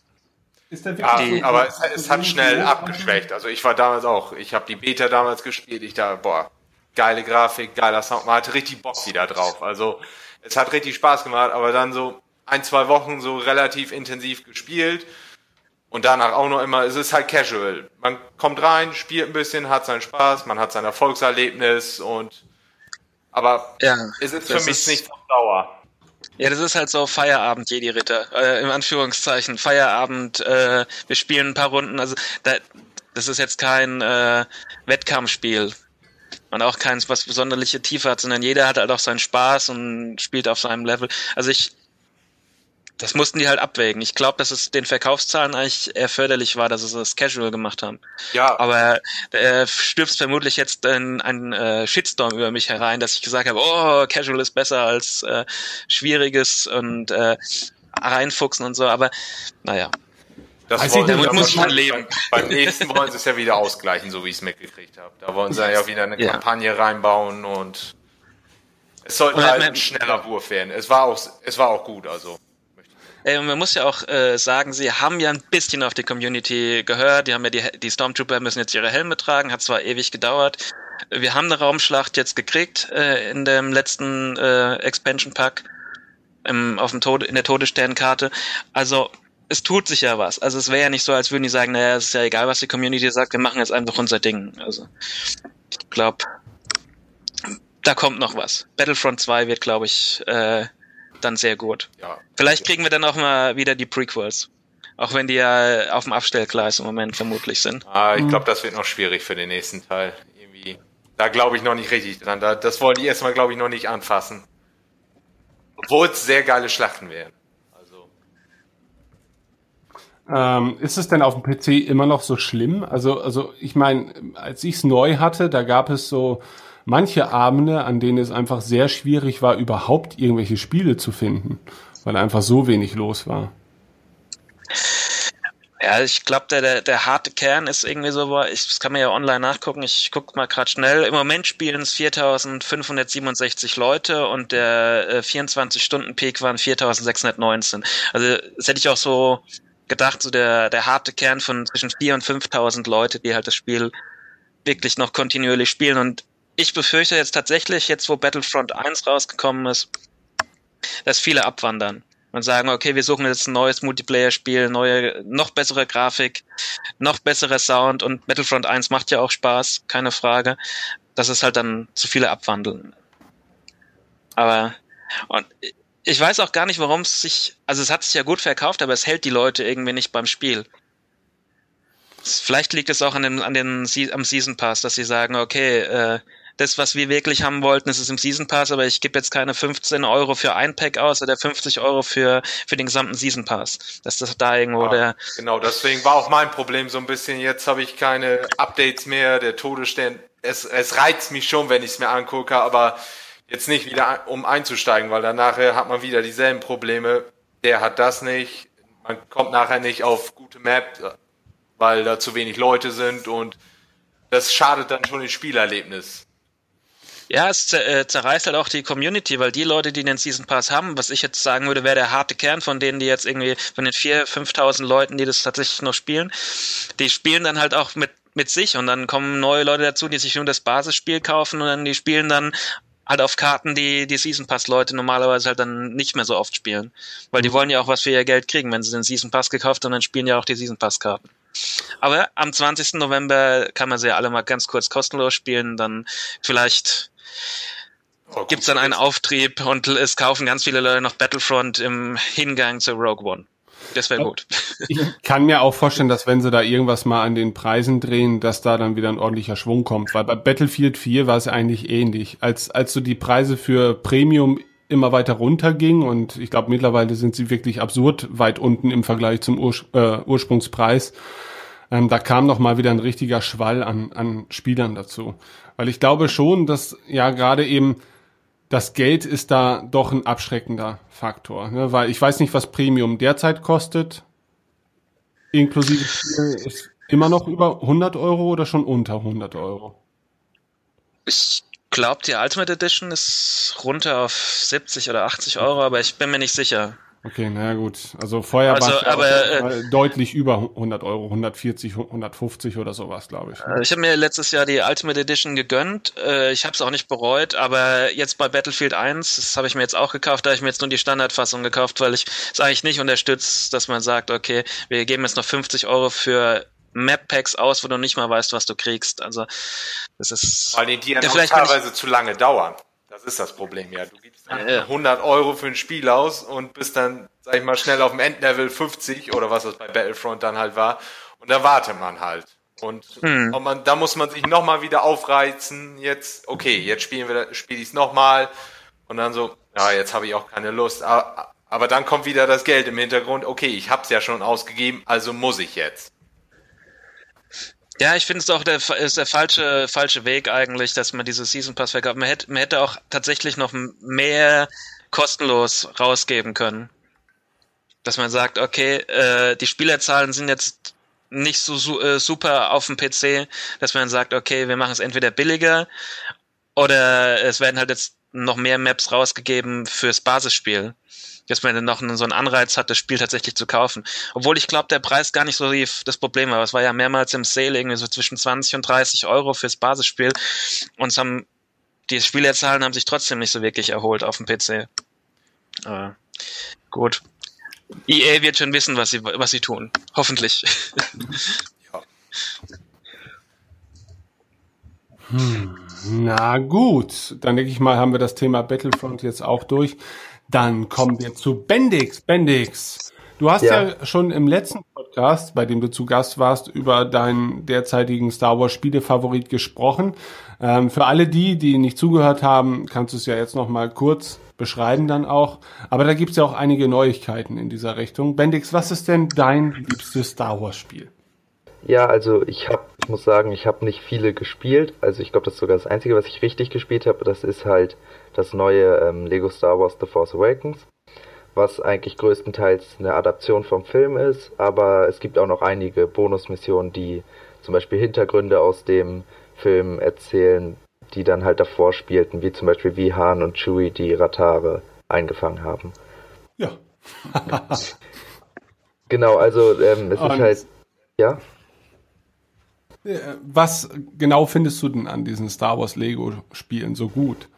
S4: Ist der ja, die, aber es, es hat schnell abgeschwächt. Also ich war damals auch, ich habe die Beta damals gespielt, ich dachte, boah, geile Grafik, geiler Sound, man hatte richtig Bock wieder drauf. Also es hat richtig Spaß gemacht, aber dann so ein, zwei Wochen so relativ intensiv gespielt und danach auch noch immer, es ist halt casual. Man kommt rein, spielt ein bisschen, hat seinen Spaß, man hat sein Erfolgserlebnis und aber ja, es ist für mich ist nicht auf Dauer.
S3: Ja, das ist halt so Feierabend Jedi Ritter, äh, im Anführungszeichen. Feierabend, äh, wir spielen ein paar Runden, also da, das ist jetzt kein äh, Wettkampfspiel. Und auch keins, was besonderliche Tiefe hat, sondern jeder hat halt auch seinen Spaß und spielt auf seinem Level. Also ich, das mussten die halt abwägen. Ich glaube, dass es den Verkaufszahlen eigentlich eher förderlich war, dass sie es casual gemacht haben. Ja. Aber äh, stürzt vermutlich jetzt ein, ein äh, Shitstorm über mich herein, dass ich gesagt habe, oh, casual ist besser als äh, schwieriges und äh, reinfuchsen und so. Aber naja.
S4: Das also wollen damit muss man leben. Beim, nächsten wollen sie es ja wieder ausgleichen, so wie ich es mitgekriegt habe. Da wollen sie ja wieder eine ja. Kampagne reinbauen und es sollte halt ein schneller Wurf werden. Es war auch, es war auch gut, also.
S3: Ey, und man muss ja auch äh, sagen, sie haben ja ein bisschen auf die Community gehört. Die haben ja die, die Stormtrooper müssen jetzt ihre Helme tragen, hat zwar ewig gedauert. Wir haben eine Raumschlacht jetzt gekriegt äh, in dem letzten äh, Expansion Pack im, auf dem Tode, in der Todessternkarte. Also es tut sich ja was. Also es wäre ja nicht so, als würden die sagen, naja, es ist ja egal, was die Community sagt, wir machen jetzt einfach unser Ding. Also ich glaube, da kommt noch was. Battlefront 2 wird, glaube ich, äh, dann sehr gut.
S4: Ja.
S3: Vielleicht kriegen wir dann auch mal wieder die Prequels. Auch wenn die ja auf dem Abstellgleis im Moment vermutlich sind.
S4: Ah, ich glaube, das wird noch schwierig für den nächsten Teil. Irgendwie. Da glaube ich noch nicht richtig dran. Da, das wollen die erstmal, glaube ich, noch nicht anfassen. Obwohl es sehr geile Schlachten wären. Also.
S1: Ähm, ist es denn auf dem PC immer noch so schlimm? Also, also ich meine, als ich es neu hatte, da gab es so manche Abende, an denen es einfach sehr schwierig war, überhaupt irgendwelche Spiele zu finden, weil einfach so wenig los war.
S3: Ja, ich glaube, der, der, der harte Kern ist irgendwie so, ich, das kann man ja online nachgucken, ich guck mal gerade schnell. Im Moment spielen es 4567 Leute und der äh, 24-Stunden-Peak waren 4619. Also das hätte ich auch so gedacht, so der, der harte Kern von zwischen 4.000 und 5.000 Leute, die halt das Spiel wirklich noch kontinuierlich spielen. Und ich befürchte jetzt tatsächlich, jetzt wo Battlefront 1 rausgekommen ist, dass viele abwandern und sagen, okay, wir suchen jetzt ein neues Multiplayer-Spiel, neue, noch bessere Grafik, noch bessere Sound und Battlefront 1 macht ja auch Spaß, keine Frage. Das ist halt dann zu viele abwandeln. Aber und ich weiß auch gar nicht, warum es sich, also es hat sich ja gut verkauft, aber es hält die Leute irgendwie nicht beim Spiel. Vielleicht liegt es auch an den, an den am Season Pass, dass sie sagen, okay, äh, das, was wir wirklich haben wollten, ist es im Season Pass, aber ich gebe jetzt keine 15 Euro für ein Pack aus oder 50 Euro für, für den gesamten Season Pass. Dass das da irgendwo
S4: Ja,
S3: der,
S4: Genau, deswegen war auch mein Problem so ein bisschen, jetzt habe ich keine Updates mehr, der Todesstern, es, es reizt mich schon, wenn ich es mir angucke, aber jetzt nicht wieder um einzusteigen, weil dann nachher hat man wieder dieselben Probleme. Der hat das nicht, man kommt nachher nicht auf gute Map, weil da zu wenig Leute sind und das schadet dann schon dem Spielerlebnis.
S3: Ja, es äh, zerreißt halt auch die Community, weil die Leute, die den Season Pass haben, was ich jetzt sagen würde, wäre der harte Kern von denen, die jetzt irgendwie, von den 4.000, 5.000 Leuten, die das tatsächlich noch spielen, die spielen dann halt auch mit, mit sich und dann kommen neue Leute dazu, die sich nur das Basisspiel kaufen und dann die spielen dann halt auf Karten, die die Season Pass Leute normalerweise halt dann nicht mehr so oft spielen, weil die wollen ja auch was für ihr Geld kriegen, wenn sie den Season Pass gekauft haben, dann spielen ja auch die Season Pass Karten. Aber am 20. November kann man sie ja alle mal ganz kurz kostenlos spielen, dann vielleicht
S4: Oh, gut.
S3: gibt's dann einen Auftrieb und es kaufen ganz viele Leute noch Battlefront im Hingang zu Rogue One. Das wäre gut.
S1: Ich kann mir auch vorstellen, dass wenn sie da irgendwas mal an den Preisen drehen, dass da dann wieder ein ordentlicher Schwung kommt. Weil bei Battlefield 4 war es eigentlich ähnlich. Als, als so die Preise für Premium immer weiter runtergingen und ich glaube mittlerweile sind sie wirklich absurd weit unten im Vergleich zum Urs äh, Ursprungspreis. Ähm, da kam noch mal wieder ein richtiger Schwall an, an Spielern dazu. Weil ich glaube schon, dass ja gerade eben das Geld ist da doch ein abschreckender Faktor. Ne? Weil ich weiß nicht, was Premium derzeit kostet. Inklusive Spiel ist immer noch über 100 Euro oder schon unter 100 Euro?
S3: Ich glaube, die Ultimate Edition ist runter auf 70 oder 80 Euro, aber ich bin mir nicht sicher.
S1: Okay, naja gut. Also vorher
S3: Also,
S1: war es mal deutlich über 100 Euro, 140, 150 oder sowas, glaube ich.
S3: Äh, Ich habe mir letztes Jahr die Ultimate Edition gegönnt. Äh, Ich habe es auch nicht bereut, aber jetzt bei Battlefield 1, das habe ich mir jetzt auch gekauft, da habe ich mir jetzt nur die Standardfassung gekauft, weil ich es eigentlich nicht unterstütze, dass man sagt, okay, wir geben jetzt noch 50 Euro für Map-Packs aus, wo du nicht mal weißt, was du kriegst. Also das ist...
S4: Weil die, die dann
S3: vielleicht
S4: teilweise zu lange dauern. Das ist das Problem, ja. Du gibst dann
S3: Ja, ja.
S4: 100 Euro für ein Spiel aus und bist dann, sag ich mal, schnell auf dem Endlevel 50 oder was das bei Battlefront dann halt war. Und da wartet man halt. Und,
S3: Hm.
S4: und man, da muss man sich nochmal wieder aufreizen. Jetzt, okay, jetzt spielen wir, spiele ich es nochmal. Und dann so, ja, jetzt habe ich auch keine Lust. Aber, aber dann kommt wieder das Geld im Hintergrund. Okay, ich hab's ja schon ausgegeben, also muss ich jetzt.
S3: Ja, ich finde es auch der, ist der falsche, falsche Weg eigentlich, dass man diese Season Pass verkauft. Man hätte, man hätte auch tatsächlich noch mehr kostenlos rausgeben können. Dass man sagt, okay, äh, die Spielerzahlen sind jetzt nicht so su äh, super auf dem PC, dass man sagt, okay, wir machen es entweder billiger oder es werden halt jetzt noch mehr Maps rausgegeben fürs Basisspiel. Dass man dann noch so einen Anreiz hat, das Spiel tatsächlich zu kaufen. Obwohl ich glaube, der Preis gar nicht so das Problem war. Es war ja mehrmals im Sale irgendwie so zwischen 20 und 30 Euro fürs Basisspiel. Und es haben, die Spielerzahlen haben sich trotzdem nicht so wirklich erholt auf dem PC. Aber gut. EA wird schon wissen, was sie, was sie tun. Hoffentlich. ja.
S1: Hm, na gut, dann denke ich mal, haben wir das Thema Battlefront jetzt auch durch. Dann kommen wir zu Bendix. Bendix, du hast ja. ja schon im letzten Podcast, bei dem du zu Gast warst, über deinen derzeitigen Star Wars Spielefavorit gesprochen. Ähm, für alle die, die nicht zugehört haben, kannst du es ja jetzt noch mal kurz beschreiben dann auch. Aber da gibt es ja auch einige Neuigkeiten in dieser Richtung. Bendix, was ist denn dein liebstes Star Wars Spiel?
S5: Ja, also ich habe, ich muss sagen, ich habe nicht viele gespielt. Also ich glaube, das ist sogar das Einzige, was ich richtig gespielt habe. Das ist halt das neue ähm, Lego Star Wars The Force Awakens, was eigentlich größtenteils eine Adaption vom Film ist. Aber es gibt auch noch einige Bonusmissionen, die zum Beispiel Hintergründe aus dem Film erzählen, die dann halt davor spielten, wie zum Beispiel wie Han und Chewie die Ratare eingefangen haben.
S1: Ja.
S5: genau, also ähm, es und ist halt, ja.
S1: Äh, was genau findest du denn an diesen Star Wars Lego Spielen so gut?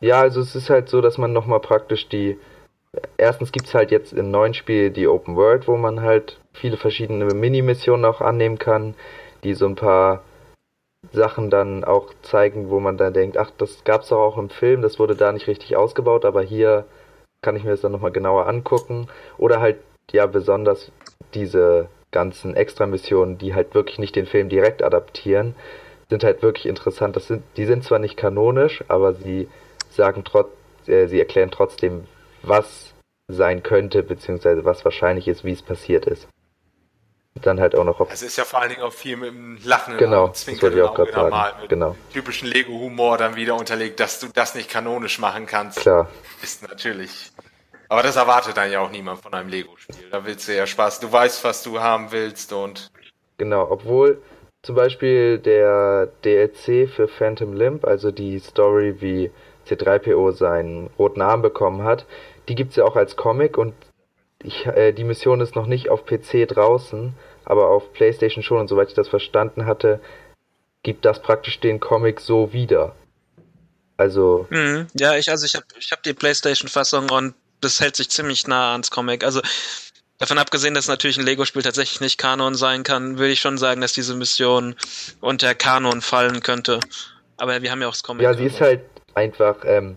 S5: Ja, also es ist halt so, dass man nochmal praktisch die. Erstens gibt es halt jetzt im neuen Spiel die Open World, wo man halt viele verschiedene Mini-Missionen auch annehmen kann, die so ein paar Sachen dann auch zeigen, wo man dann denkt, ach, das gab es doch auch im Film, das wurde da nicht richtig ausgebaut, aber hier kann ich mir das dann nochmal genauer angucken. Oder halt, ja, besonders diese ganzen Extra-Missionen, die halt wirklich nicht den Film direkt adaptieren, sind halt wirklich interessant. Das sind, die sind zwar nicht kanonisch, aber sie sagen trotz, äh, sie erklären trotzdem, was sein könnte, beziehungsweise was wahrscheinlich ist, wie es passiert ist. Dann halt auch noch
S4: auf. Es ist ja vor allen Dingen auch viel mit dem Lachen
S5: genau, das wollte ich auch gerade sagen. Mal
S4: mit
S5: genau.
S4: typischen Lego-Humor dann wieder unterlegt, dass du das nicht kanonisch machen kannst.
S5: Klar.
S4: Ist natürlich aber das erwartet dann ja auch niemand von einem Lego-Spiel. Da willst du ja Spaß. Du weißt, was du haben willst und.
S5: Genau, obwohl zum Beispiel der DLC für Phantom Limb, also die Story, wie C3PO seinen roten Arm bekommen hat, die gibt's ja auch als Comic und ich, äh, die Mission ist noch nicht auf PC draußen, aber auf PlayStation schon und soweit ich das verstanden hatte, gibt das praktisch den Comic so wieder. Also.
S3: Mhm. Ja, ich, also ich habe ich hab die PlayStation-Fassung und das hält sich ziemlich nah ans Comic. Also davon abgesehen, dass natürlich ein Lego-Spiel tatsächlich nicht Kanon sein kann, würde ich schon sagen, dass diese Mission unter Kanon fallen könnte. Aber wir haben ja auch das Comic.
S5: Ja, sie ist halt einfach, ähm,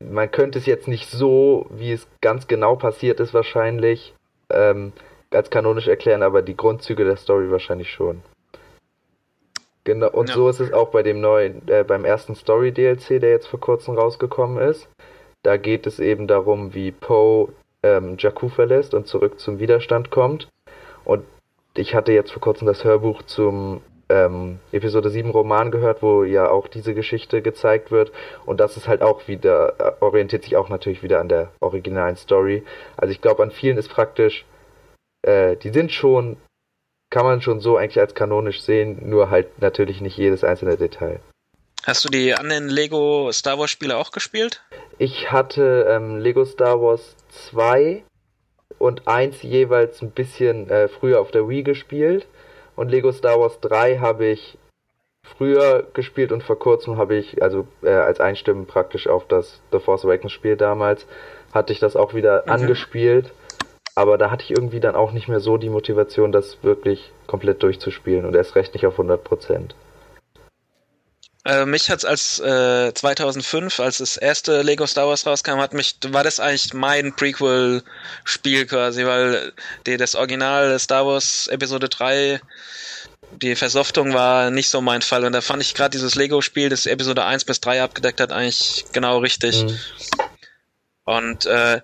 S5: man könnte es jetzt nicht so, wie es ganz genau passiert ist, wahrscheinlich ähm, als kanonisch erklären, aber die Grundzüge der Story wahrscheinlich schon. Genau, und ja. so ist es auch bei dem neuen, äh, beim ersten Story-DLC, der jetzt vor kurzem rausgekommen ist. Da geht es eben darum, wie Poe ähm, Jakku verlässt und zurück zum Widerstand kommt. Und ich hatte jetzt vor kurzem das Hörbuch zum ähm, Episode 7 Roman gehört, wo ja auch diese Geschichte gezeigt wird. Und das ist halt auch wieder, äh, orientiert sich auch natürlich wieder an der originalen Story. Also ich glaube, an vielen ist praktisch, äh, die sind schon, kann man schon so eigentlich als kanonisch sehen, nur halt natürlich nicht jedes einzelne Detail.
S3: Hast du die anderen Lego Star Wars Spiele auch gespielt?
S5: Ich hatte ähm, Lego Star Wars 2 und 1 jeweils ein bisschen äh, früher auf der Wii gespielt. Und Lego Star Wars 3 habe ich früher gespielt und vor kurzem habe ich, also äh, als Einstimmen praktisch auf das The Force Awakens Spiel damals, hatte ich das auch wieder mhm. angespielt. Aber da hatte ich irgendwie dann auch nicht mehr so die Motivation, das wirklich komplett durchzuspielen und erst recht nicht auf 100 Prozent.
S3: Äh, mich hat's als äh, 2005, als das erste Lego Star Wars rauskam, hat mich war das eigentlich mein Prequel-Spiel quasi, weil die, das Original Star Wars Episode 3 die Versoftung war nicht so mein Fall und da fand ich gerade dieses Lego-Spiel, das Episode 1 bis 3 abgedeckt hat, eigentlich genau richtig. Mhm. Und äh,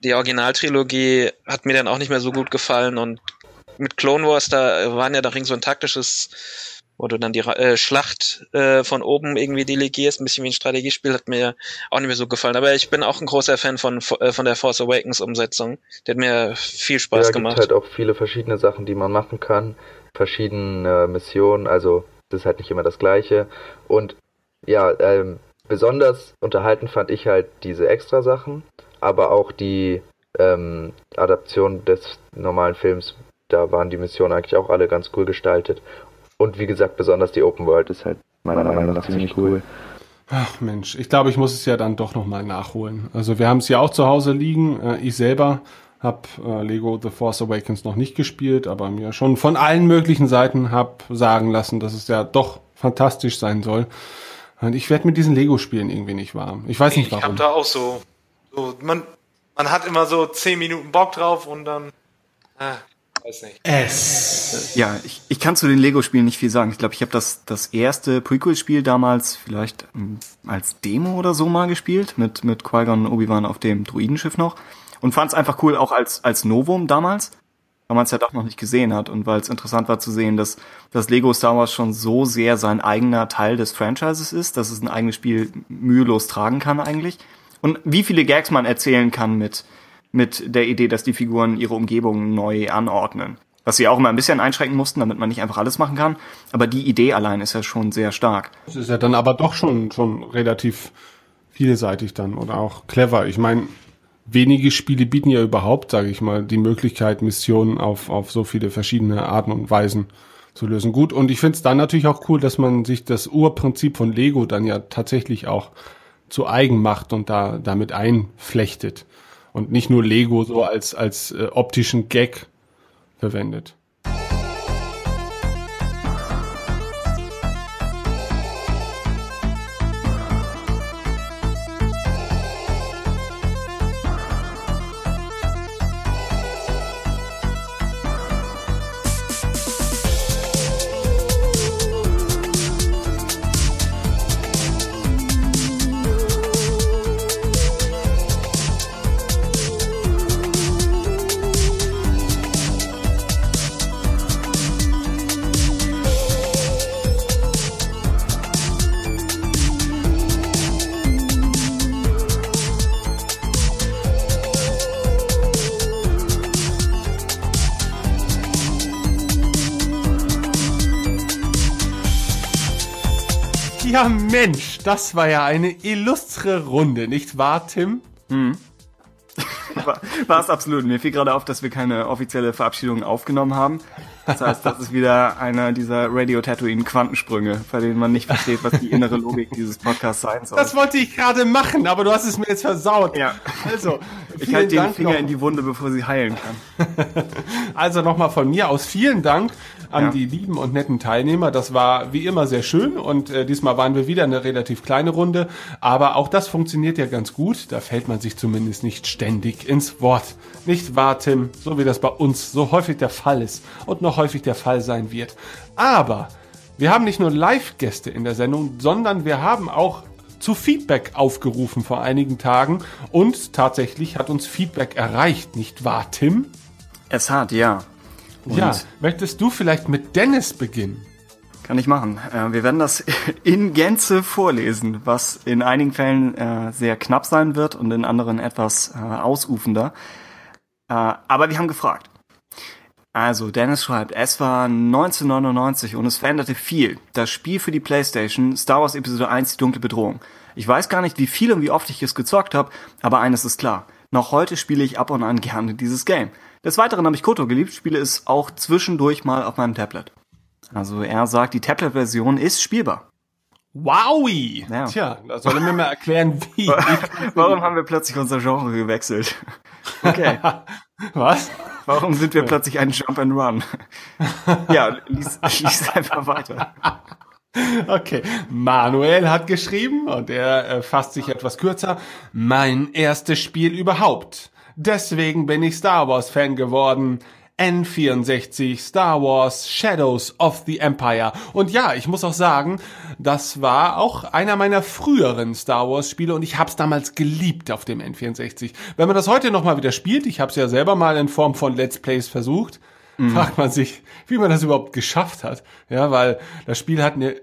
S3: die Originaltrilogie hat mir dann auch nicht mehr so gut gefallen und mit Clone Wars, da waren ja da so ein taktisches wo du dann die äh, Schlacht äh, von oben irgendwie delegierst, ein bisschen wie ein Strategiespiel, hat mir auch nicht mehr so gefallen. Aber ich bin auch ein großer Fan von, äh, von der Force Awakens Umsetzung. Der hat mir viel Spaß ja, gemacht.
S5: Es gibt halt auch viele verschiedene Sachen, die man machen kann, verschiedene Missionen, also das ist halt nicht immer das gleiche. Und ja, ähm, besonders unterhalten fand ich halt diese extra Sachen. aber auch die ähm, Adaption des normalen Films, da waren die Missionen eigentlich auch alle ganz cool gestaltet. Und wie gesagt, besonders die Open World ist halt meiner Meinung nach ziemlich cool.
S1: Ach Mensch, ich glaube, ich muss es ja dann doch nochmal nachholen. Also wir haben es ja auch zu Hause liegen. Äh, ich selber habe äh, Lego The Force Awakens noch nicht gespielt, aber mir schon von allen möglichen Seiten habe sagen lassen, dass es ja doch fantastisch sein soll. Und ich werde mit diesen Lego-Spielen irgendwie nicht warm. Ich weiß nicht warum.
S4: Ich habe da auch so, so man, man hat immer so zehn Minuten Bock drauf und dann, äh, weiß nicht.
S1: Es.
S2: Ja, ich, ich kann zu den Lego-Spielen nicht viel sagen. Ich glaube, ich habe das, das erste Prequel-Spiel damals vielleicht ähm, als Demo oder so mal gespielt, mit, mit Qui-Gon und Obi-Wan auf dem Druidenschiff noch. Und fand es einfach cool, auch als, als Novum damals weil man es ja doch noch nicht gesehen hat und weil es interessant war zu sehen, dass das Lego Star Wars schon so sehr sein eigener Teil des Franchises ist, dass es ein eigenes Spiel mühelos tragen kann eigentlich. Und wie viele Gags man erzählen kann mit, mit der Idee, dass die Figuren ihre Umgebung neu anordnen. Was sie auch immer ein bisschen einschränken mussten, damit man nicht einfach alles machen kann. Aber die Idee allein ist ja schon sehr stark.
S1: Das ist ja dann aber doch schon, schon relativ vielseitig dann oder auch clever. Ich meine, wenige Spiele bieten ja überhaupt, sage ich mal, die Möglichkeit, Missionen auf, auf so viele verschiedene Arten und Weisen zu lösen. Gut, und ich finde es dann natürlich auch cool, dass man sich das Urprinzip von Lego dann ja tatsächlich auch zu eigen macht und da damit einflechtet und nicht nur Lego so als als äh, optischen Gag verwendet. Das war ja eine illustre Runde, nicht wahr, Tim?
S2: War es absolut. Mir fiel gerade auf, dass wir keine offizielle Verabschiedung aufgenommen haben. Das heißt, das ist wieder einer dieser Radio Tatooine Quantensprünge, bei denen man nicht versteht, was die innere Logik dieses Podcasts sein soll.
S1: Das wollte ich gerade machen, aber du hast es mir jetzt versaut.
S2: Ja.
S1: Also,
S2: Ich halte den
S1: Dank
S2: Finger
S1: noch.
S2: in die Wunde, bevor sie heilen kann.
S1: Also nochmal von mir aus vielen Dank an
S2: Ja.
S1: die lieben und netten Teilnehmer. Das war wie immer sehr schön und äh, diesmal waren wir wieder eine relativ kleine Runde. Aber auch das funktioniert ja ganz gut. Da fällt man sich zumindest nicht ständig ins Wort. Nicht wahr, Tim? So wie das bei uns so häufig der Fall ist und noch häufig der Fall sein wird. Aber wir haben nicht nur Live-Gäste in der Sendung, sondern wir haben auch zu Feedback aufgerufen vor einigen Tagen und tatsächlich hat uns Feedback erreicht, nicht wahr, Tim?
S2: Es hat, ja.
S1: Ja,
S2: Und
S1: möchtest du vielleicht mit Dennis beginnen?
S2: Kann ich machen. Äh, wir werden das in Gänze vorlesen, was in einigen Fällen äh, sehr knapp sein wird und in anderen etwas äh, ausufender. Aber wir haben gefragt. Also, Dennis schreibt, es war 1999 und es veränderte viel. Das Spiel für die Playstation, Star Wars Episode 1, die dunkle Bedrohung. Ich weiß gar nicht, wie viel und wie oft ich es gezockt habe, aber eines ist klar. Noch heute spiele ich ab und an gerne dieses Game. Des Weiteren habe ich Koto geliebt, spiele es auch zwischendurch mal auf meinem Tablet. Also er sagt, die Tablet-Version ist spielbar.
S1: Wowie!
S2: Ja.
S1: Tja, da soll er mir mal erklären, wie.
S2: Warum haben wir plötzlich unser Genre gewechselt? Okay.
S1: Was?
S2: Warum sind wir plötzlich ein Jump and Run? ja, lies, lies einfach weiter.
S1: Okay, Manuel hat geschrieben und er äh, fasst sich etwas kürzer. Mein erstes Spiel überhaupt. Deswegen bin ich Star Wars Fan geworden. N64 Star Wars Shadows of the Empire. Und ja, ich muss auch sagen, das war auch einer meiner früheren Star Wars Spiele und ich hab's damals geliebt auf dem N64. Wenn man das heute nochmal wieder spielt, ich hab's ja selber mal in Form von Let's Plays versucht, fragt man sich, wie man das überhaupt geschafft hat. Ja, weil das Spiel hat eine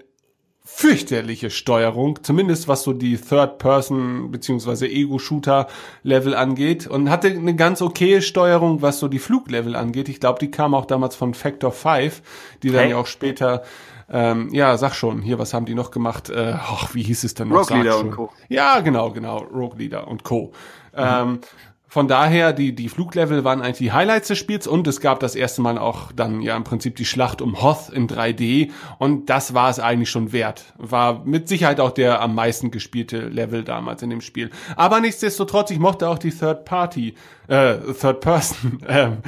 S1: fürchterliche Steuerung, zumindest was so die Third-Person beziehungsweise Ego-Shooter-Level angeht und hatte eine ganz okaye Steuerung, was so die Fluglevel angeht. Ich glaube, die kam auch damals von Factor 5, die dann
S2: Hey.
S1: ja auch später ähm, ja, sag schon, hier, was haben die noch gemacht? Äh, ach, wie hieß es denn noch?
S2: Rogue Leader und Co.
S1: Ja, genau, genau, Rogue Leader und Co. Ähm, von daher, die, die Fluglevel waren eigentlich die Highlights des Spiels und es gab das erste Mal auch dann ja im Prinzip die Schlacht um Hoth in 3D und das war es eigentlich schon wert. War mit Sicherheit auch der am meisten gespielte Level damals in dem Spiel. Aber nichtsdestotrotz, ich mochte auch die Third Party, äh, Third Person, ähm,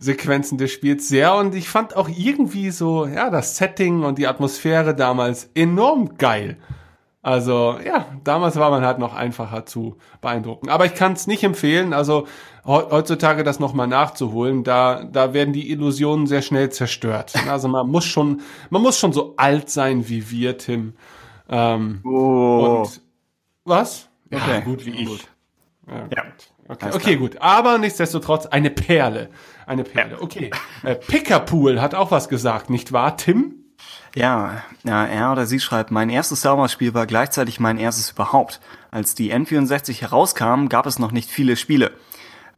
S1: Sequenzen des Spiels sehr und ich fand auch irgendwie so, ja, das Setting und die Atmosphäre damals enorm geil. Also ja, damals war man halt noch einfacher zu beeindrucken. Aber ich kann es nicht empfehlen, also heutzutage das nochmal nachzuholen, da, da werden die Illusionen sehr schnell zerstört. Also man muss schon, man muss schon so alt sein wie wir, Tim. Ähm,
S2: Oh.
S1: und was? Ja,
S2: Okay.
S1: gut wie ich.
S2: Gut.
S1: Ja,
S2: Ja.
S1: gut. Okay, okay gut. Aber nichtsdestotrotz eine Perle. Eine Perle. Okay. Äh, Pickerpool hat auch was gesagt, nicht wahr, Tim?
S2: Ja, ja, er oder sie schreibt, mein erstes Star Wars Spiel war gleichzeitig mein erstes überhaupt. Als die N64 herauskam, gab es noch nicht viele Spiele.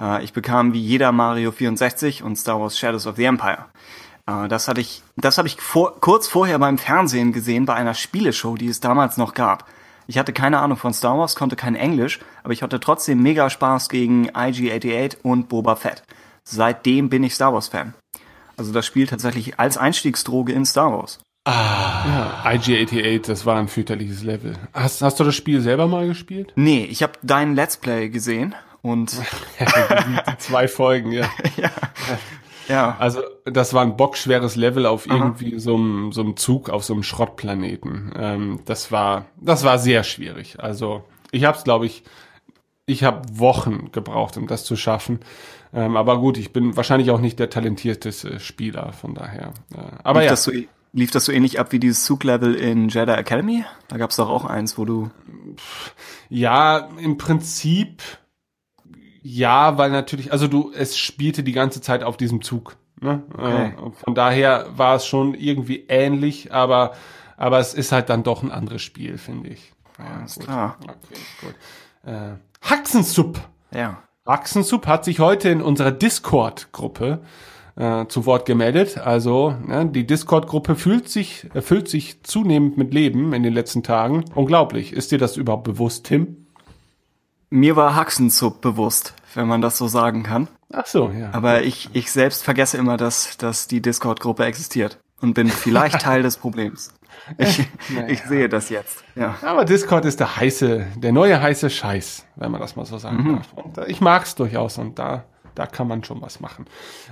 S2: Äh, ich bekam wie jeder Mario 64 und Star Wars Shadows of the Empire. Äh, das hatte ich, das habe ich vor, kurz vorher beim Fernsehen gesehen bei einer Spieleshow, die es damals noch gab. Ich hatte keine Ahnung von Star Wars, konnte kein Englisch, aber ich hatte trotzdem mega Spaß gegen IG-88 und Boba Fett. Seitdem bin ich Star Wars Fan. Also das Spiel tatsächlich als Einstiegsdroge in Star Wars.
S1: Ja, IG-88, das war ein fürchterliches Level. Hast, hast du das Spiel selber mal gespielt?
S2: Nee, ich habe dein Let's Play gesehen und
S1: die zwei Folgen, ja.
S2: ja,
S1: Also das war ein bockschweres Level auf irgendwie so einem, so einem Zug auf so einem Schrottplaneten. Ähm, das war das war sehr schwierig. Also ich habe es, glaube ich, ich habe Wochen gebraucht, um das zu schaffen. Ähm, aber gut, ich bin wahrscheinlich auch nicht der talentierteste Spieler, von daher. Äh, aber
S2: lief,
S1: ja,
S2: das so, lief das so ähnlich ab wie dieses Zuglevel in Jedi Academy? Da gab's doch auch eins, wo du
S1: ja, im Prinzip ja, weil natürlich, also du, es spielte die ganze Zeit auf diesem Zug. Ne?
S2: Okay.
S1: Äh, von daher war es schon irgendwie ähnlich, aber aber es ist halt dann doch ein anderes Spiel, finde ich. Ja,
S2: Alles
S1: gut.
S2: klar.
S1: Okay, gut. Äh, Haxensup.
S2: ja.
S1: Haxensup hat sich heute in unserer Discord-Gruppe äh, zu Wort gemeldet. Also ne, die Discord-Gruppe fühlt sich, erfüllt sich zunehmend mit Leben in den letzten Tagen. Unglaublich. Ist dir das überhaupt bewusst, Tim?
S2: Mir war Haxenzup bewusst, wenn man das so sagen kann.
S1: Ach so, ja.
S2: Aber ich, ich selbst vergesse immer, dass, dass die Discord-Gruppe existiert und bin vielleicht Teil des Problems. Ich, ich sehe das jetzt. Ja.
S1: Aber Discord ist der heiße, der neue heiße Scheiß, wenn man das mal so sagen darf. Und äh, ich mag's durchaus und da, da kann man schon was machen.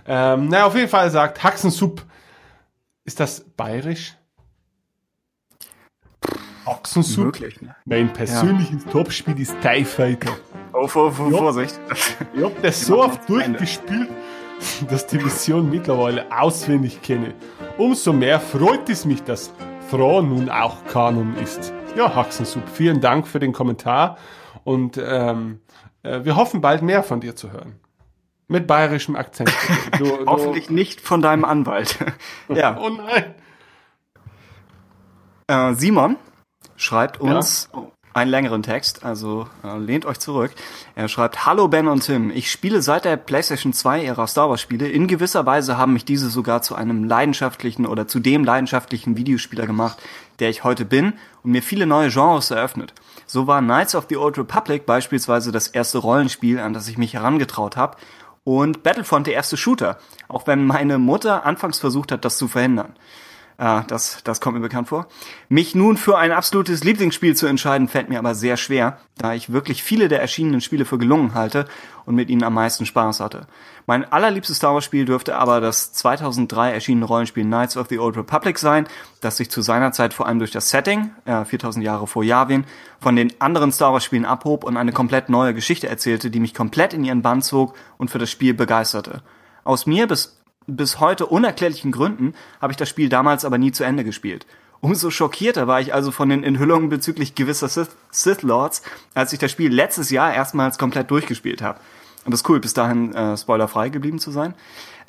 S1: Ähm, na, auf jeden Fall sagt Haxensup, ist das bayerisch? Haxensup?
S2: Möglich, ne?
S1: Mein persönliches Topspiel ist TIE Fighter.
S2: Oh, vor, vor,
S1: Ja.
S2: Vorsicht.
S1: Ich hab das so oft durchgespielt, dass die Mission mittlerweile auswendig kenne. Umso mehr freut es mich, dass Thrawn nun auch Kanon ist. Ja, Haxensup, vielen Dank für den Kommentar und ähm, äh, wir hoffen bald mehr von dir zu hören. Mit bayerischem Akzent. Du, du,
S2: Hoffentlich nicht von deinem Anwalt. ja.
S1: Oh nein.
S2: Äh, Simon schreibt uns einen längeren Text, also äh, lehnt euch zurück. Er schreibt, Hallo Ben und Tim, ich spiele seit der PlayStation 2 ihrer Star Wars Spiele. In gewisser Weise haben mich diese sogar zu einem leidenschaftlichen oder zu dem leidenschaftlichen Videospieler gemacht, der ich heute bin und mir viele neue Genres eröffnet. So war Knights of the Old Republic beispielsweise das erste Rollenspiel, an das ich mich herangetraut habe und Battlefront der erste Shooter, auch wenn meine Mutter anfangs versucht hat, das zu verhindern. Ah, das, das kommt mir bekannt vor. Mich nun für ein absolutes Lieblingsspiel zu entscheiden, fällt mir aber sehr schwer, da ich wirklich viele der erschienenen Spiele für gelungen halte und mit ihnen am meisten Spaß hatte. Mein allerliebstes Star Wars Spiel dürfte aber das 2003 erschienene Rollenspiel Knights of the Old Republic sein, das sich zu seiner Zeit vor allem durch das Setting, äh, 4000 Jahre vor Yavin, von den anderen Star Wars Spielen abhob und eine komplett neue Geschichte erzählte, die mich komplett in ihren Bann zog und für das Spiel begeisterte. Aus mir bis bis heute unerklärlichen Gründen habe ich das Spiel damals aber nie zu Ende gespielt. Umso schockierter war ich also von den Enthüllungen bezüglich gewisser Sith, Sith Lords, als ich das Spiel letztes Jahr erstmals komplett durchgespielt habe. Und das ist cool, bis dahin äh, spoilerfrei geblieben zu sein.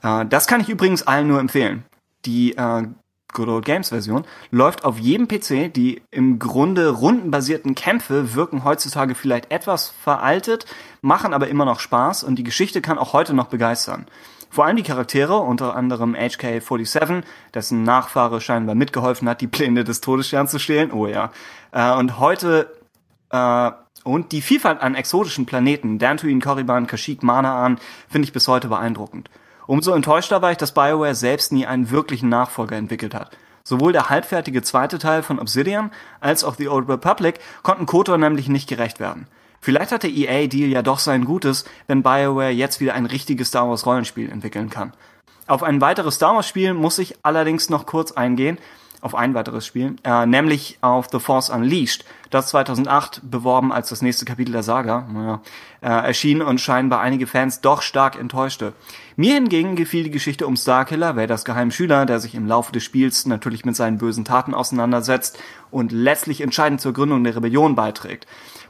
S2: Äh, das kann ich übrigens allen nur empfehlen. Die äh, Good Old Games Version läuft auf jedem PC. Die im Grunde rundenbasierten Kämpfe wirken heutzutage vielleicht etwas veraltet, machen aber immer noch Spaß und die Geschichte kann auch heute noch begeistern. Vor allem die Charaktere, unter anderem HK-47, dessen Nachfahre scheinbar mitgeholfen hat, die Pläne des Todessterns zu stehlen. Oh ja. Äh, und heute Äh, und die Vielfalt an exotischen Planeten, Dantooine, Korriban, Kashyyyk, Manaan, finde ich bis heute beeindruckend. Umso enttäuschter war ich, dass BioWare selbst nie einen wirklichen Nachfolger entwickelt hat. Sowohl der halbfertige zweite Teil von Obsidian als auch The Old Republic konnten KOTOR nämlich nicht gerecht werden. Vielleicht hat der EA-Deal ja doch sein Gutes, wenn BioWare jetzt wieder ein richtiges Star Wars Rollenspiel entwickeln kann. Auf ein weiteres Star Wars Spiel muss ich allerdings noch kurz eingehen, auf ein weiteres Spiel, äh, nämlich auf The Force Unleashed, das 2008 beworben als das nächste Kapitel der Saga naja, äh, erschien und scheinbar einige Fans doch stark enttäuschte. Mir hingegen gefiel die Geschichte um Starkiller, Vaders geheimen Schüler, der sich im Laufe des Spiels natürlich mit seinen bösen Taten auseinandersetzt und letztlich entscheidend zur Gründung der Rebellion beiträgt.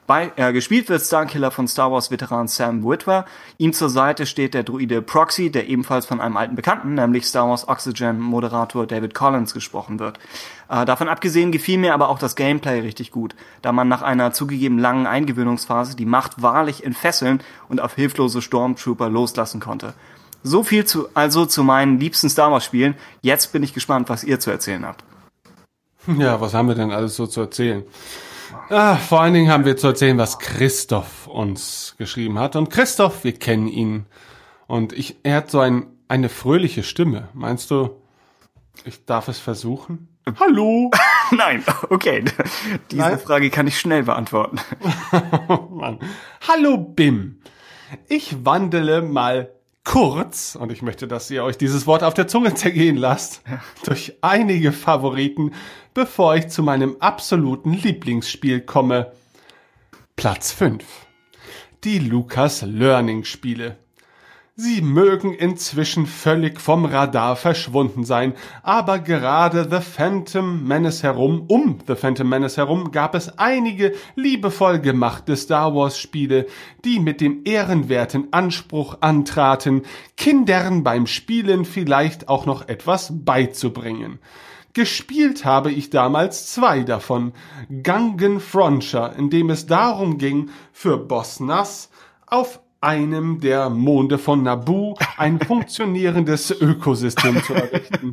S2: Bei, äh, gespielt wird Starkiller von Star Wars Veteran Sam Witwer. Ihm zur Seite steht der Druide Proxy, der ebenfalls von einem alten Bekannten, nämlich Star Wars Oxygen Moderator David Collins gesprochen wird. Äh, davon abgesehen gefiel mir aber auch das Gameplay richtig gut, da man nach einer zugegeben langen Eingewöhnungsphase die Macht wahrlich entfesseln und auf hilflose Stormtrooper loslassen konnte. So viel zu, also zu meinen liebsten Star Wars Spielen. Jetzt bin ich gespannt, was ihr zu erzählen habt.
S1: Ja, was haben wir denn alles so zu erzählen? Ah, vor allen Dingen haben wir zu erzählen, was Christoph uns geschrieben hat. Und Christoph, wir kennen ihn. Und ich, er hat so ein, eine fröhliche Stimme. Meinst du, ich darf es versuchen? Hallo?
S2: Nein, okay. Diese
S1: Nein?
S2: Frage kann ich schnell beantworten.
S1: Mann. Hallo Bim. Ich wandele mal kurz, und ich möchte, dass ihr euch dieses Wort auf der Zunge zergehen lasst, durch einige Favoriten, bevor ich zu meinem absoluten Lieblingsspiel komme. Platz 5. Die Lucas Learning Spiele. Sie mögen inzwischen völlig vom Radar verschwunden sein, aber gerade The Phantom Menace herum, um The Phantom Menace herum, gab es einige liebevoll gemachte Star Wars Spiele, die mit dem ehrenwerten Anspruch antraten, Kindern beim Spielen vielleicht auch noch etwas beizubringen. Gespielt habe ich damals zwei davon. Gangen Frontier, in dem es darum ging, für Boss Nass auf einem der Monde von Naboo ein funktionierendes Ökosystem zu errichten.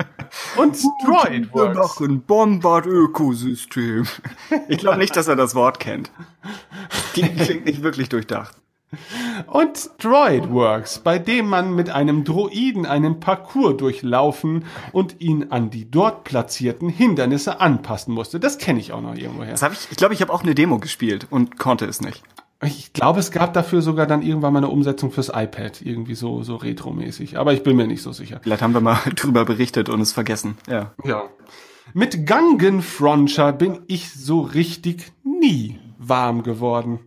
S1: Und Droidworks.
S2: ein Bombard-Ökosystem. Ich glaube nicht, dass er das Wort kennt. Klingt klingt nicht wirklich durchdacht.
S1: Und Droidworks, bei dem man mit einem Droiden einen Parcours durchlaufen und ihn an die dort platzierten Hindernisse anpassen musste. Das kenne ich auch noch irgendwoher.
S2: Das hab ich ich glaube, ich habe auch eine Demo gespielt und konnte es nicht.
S1: Ich glaube, es gab dafür sogar dann irgendwann mal eine Umsetzung fürs iPad, irgendwie so, so retromäßig. Aber ich bin mir nicht so sicher.
S2: Vielleicht haben wir mal drüber berichtet und es vergessen. Ja.
S1: Ja. Mit Gangen Frontier bin ich so richtig nie warm geworden.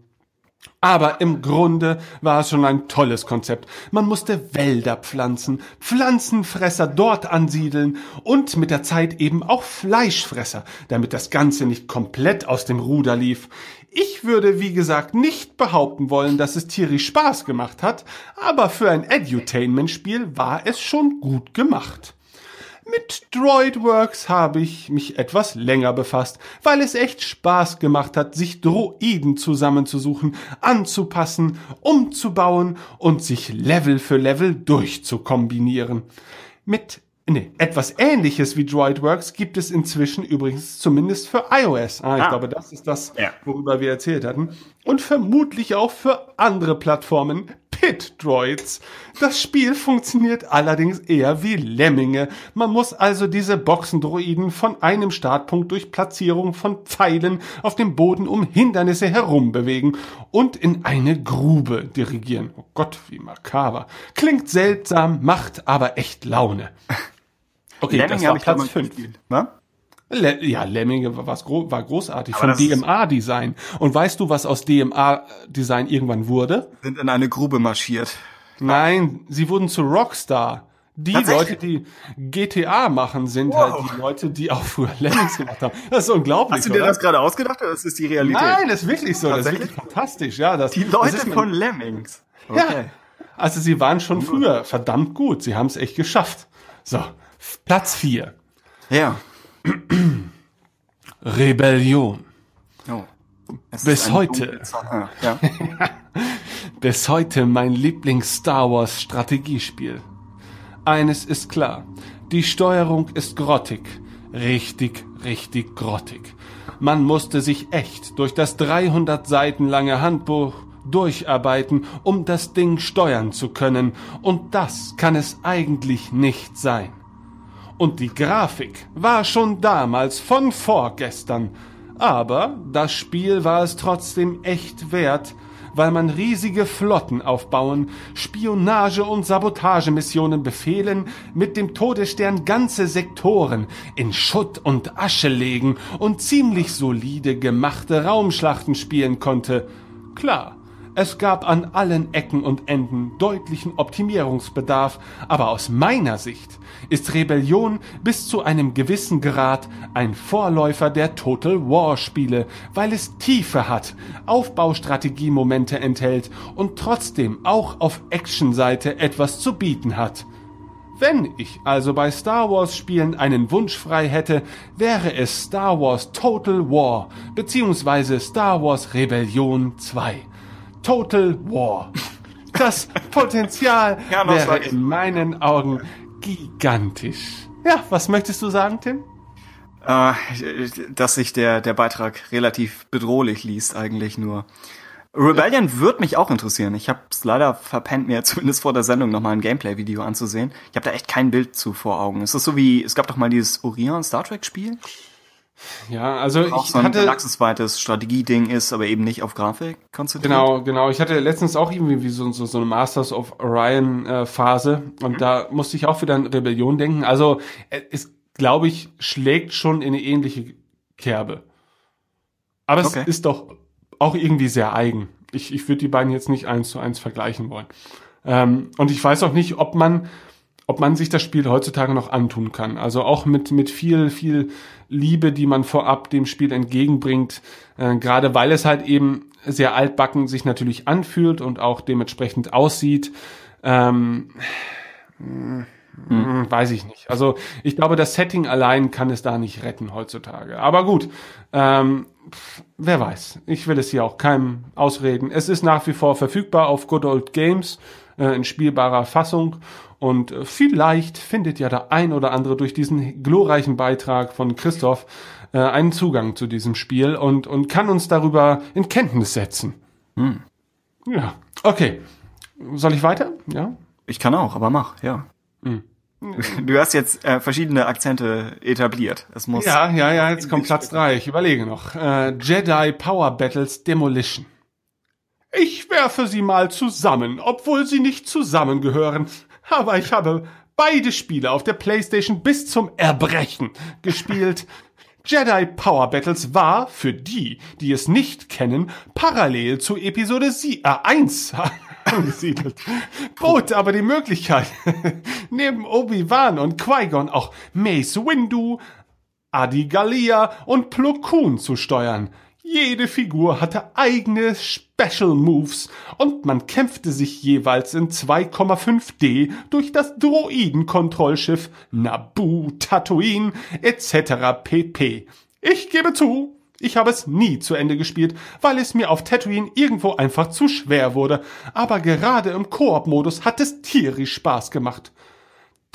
S1: Aber im Grunde war es schon ein tolles Konzept. Man musste Wälder pflanzen, Pflanzenfresser dort ansiedeln und mit der Zeit eben auch Fleischfresser, damit das Ganze nicht komplett aus dem Ruder lief. Ich würde, wie gesagt, nicht behaupten wollen, dass es tierisch Spaß gemacht hat, aber für ein Edutainment-Spiel war es schon gut gemacht. Mit Droidworks habe ich mich etwas länger befasst, weil es echt Spaß gemacht hat, sich Droiden zusammenzusuchen, anzupassen, umzubauen und sich Level für Level durchzukombinieren. Mit Nee, etwas ähnliches wie Droidworks gibt es inzwischen übrigens zumindest für iOS. Ah, ich
S2: Ah.
S1: glaube, das ist das, worüber wir erzählt hatten. Und vermutlich auch für andere Plattformen. Pit Droids. Das Spiel funktioniert allerdings eher wie Lemminge. Man muss also diese Boxendroiden von einem Startpunkt durch Platzierung von Pfeilen auf dem Boden um Hindernisse herumbewegen und in eine Grube dirigieren. Oh Gott, wie makaber. Klingt seltsam, macht aber echt Laune. Okay, das
S2: Lemming
S1: war
S2: habe ich
S1: Platz
S2: damals
S1: 5.
S2: gespielt.
S1: Le ja, Lemminge war, gro war großartig
S2: Aber
S1: von
S2: das ist-
S1: DMA-Design. Und weißt du, was aus DMA-Design irgendwann wurde?
S2: Sind in eine Grube marschiert.
S1: Nein, sie wurden zu Rockstar. Die? Leute, die GTA machen, sind
S2: Wow.
S1: halt die Leute, die auch früher Lemmings gemacht haben. Das ist unglaublich,
S2: Hast du dir
S1: oder?
S2: das gerade ausgedacht oder ist das die Realität?
S1: Nein, das ist wirklich so. Das ist wirklich fantastisch. Ja, das,
S2: Die
S1: das
S2: Leute
S1: ist mir-
S2: von Lemmings.
S1: Ja. Also sie waren schon früher verdammt gut. Sie haben es echt geschafft. So, Platz 4.
S2: Ja.
S1: Rebellion.
S2: Oh.
S1: Bis heute.
S2: ja.
S1: Bis heute mein Lieblings-Star Wars Strategiespiel. Eines ist klar. Die Steuerung ist grottig. Richtig, richtig grottig. Man musste sich echt durch das 300 Seiten lange Handbuch durcharbeiten, um das Ding steuern zu können. Und das kann es eigentlich nicht sein. Und die Grafik war schon damals von vorgestern. Aber das Spiel war es trotzdem echt wert, weil man riesige Flotten aufbauen, Spionage- und Sabotagemissionen befehlen, mit dem Todesstern ganze Sektoren in Schutt und Asche legen und ziemlich solide gemachte Raumschlachten spielen konnte. Klar, es gab an allen Ecken und Enden deutlichen Optimierungsbedarf, aber aus meiner Sicht ist Rebellion bis zu einem gewissen Grad ein Vorläufer der Total War Spiele, weil es Tiefe hat, Aufbaustrategiemomente enthält und trotzdem auch auf Actionseite etwas zu bieten hat. Wenn ich also bei Star Wars Spielen einen Wunsch frei hätte, wäre es Star Wars Total War bzw. Star Wars Rebellion 2. Total War. Das Potenzial
S2: Ja,
S1: wäre in meinen Augen gigantisch. Ja, was möchtest du sagen, Tim?
S2: Äh, dass sich der, der Beitrag relativ bedrohlich liest, eigentlich nur. Rebellion wird mich auch interessieren. Ich habe es leider verpennt, mir zumindest vor der Sendung nochmal ein Gameplay-Video anzusehen. Ich habe da echt kein Bild zu vor Augen. Es ist so wie, es gab doch mal dieses Orion Star Trek-Spiel,
S1: Ja, also
S2: auch
S1: ich
S2: so ein
S1: hatte
S2: galaxisweites Strategieding ist, aber eben nicht auf Grafik konzentriert.
S1: Genau, genau. Ich hatte letztens auch irgendwie wie so, so, so eine Masters of Orion äh, Phase und da musste ich auch wieder an Rebellion denken. Also äh, es, glaube ich, schlägt schon in eine ähnliche Kerbe. Aber
S2: Okay.
S1: es ist doch auch irgendwie sehr eigen. Ich, ich würde die beiden jetzt nicht eins zu eins vergleichen wollen. Ähm, und ich weiß auch nicht, ob man, ob man sich das Spiel heutzutage noch antun kann. Also auch mit, mit viel, viel Liebe, die man vorab dem Spiel entgegenbringt, äh, gerade weil es halt eben sehr altbacken sich natürlich anfühlt und auch dementsprechend aussieht. Ähm, hm, Weiß ich nicht. Also ich glaube, das Setting allein kann es da nicht retten heutzutage. Aber gut, ähm, wer weiß. Ich will es hier auch keinem ausreden. Es ist nach wie vor verfügbar auf Good Old Games äh, in spielbarer Fassung. Und vielleicht findet ja der ein oder andere durch diesen glorreichen Beitrag von Christoph äh, einen Zugang zu diesem Spiel und, und kann uns darüber in Kenntnis setzen. Ja, okay. Soll ich weiter? Ja.
S2: Ich kann auch, aber mach, ja.
S1: Hm.
S2: Du hast jetzt äh, verschiedene Akzente etabliert. Es muss.
S1: Ja, ja, ja, jetzt kommt Platz drei. Ich überlege noch. Äh, Jedi Power Battles Demolition. Ich werfe sie mal zusammen, obwohl sie nicht zusammengehören. Aber ich habe beide Spiele auf der PlayStation bis zum Erbrechen gespielt. Jedi Power Battles war, für die, die es nicht kennen, parallel zu Episode Sie äh, 1 angesiedelt. Bot aber die Möglichkeit, neben Obi-Wan und Qui-Gon auch Mace Windu, Adi Gallia und Plo Koon zu steuern. Jede Figur hatte eigene Special Moves und man kämpfte sich jeweils in 2,5D durch das Droidenkontrollschiff Naboo, Tatooine etc. pp. Ich gebe zu, ich habe es nie zu Ende gespielt, weil es mir auf Tatooine irgendwo einfach zu schwer wurde, aber gerade im Koop-Modus hat es tierisch Spaß gemacht.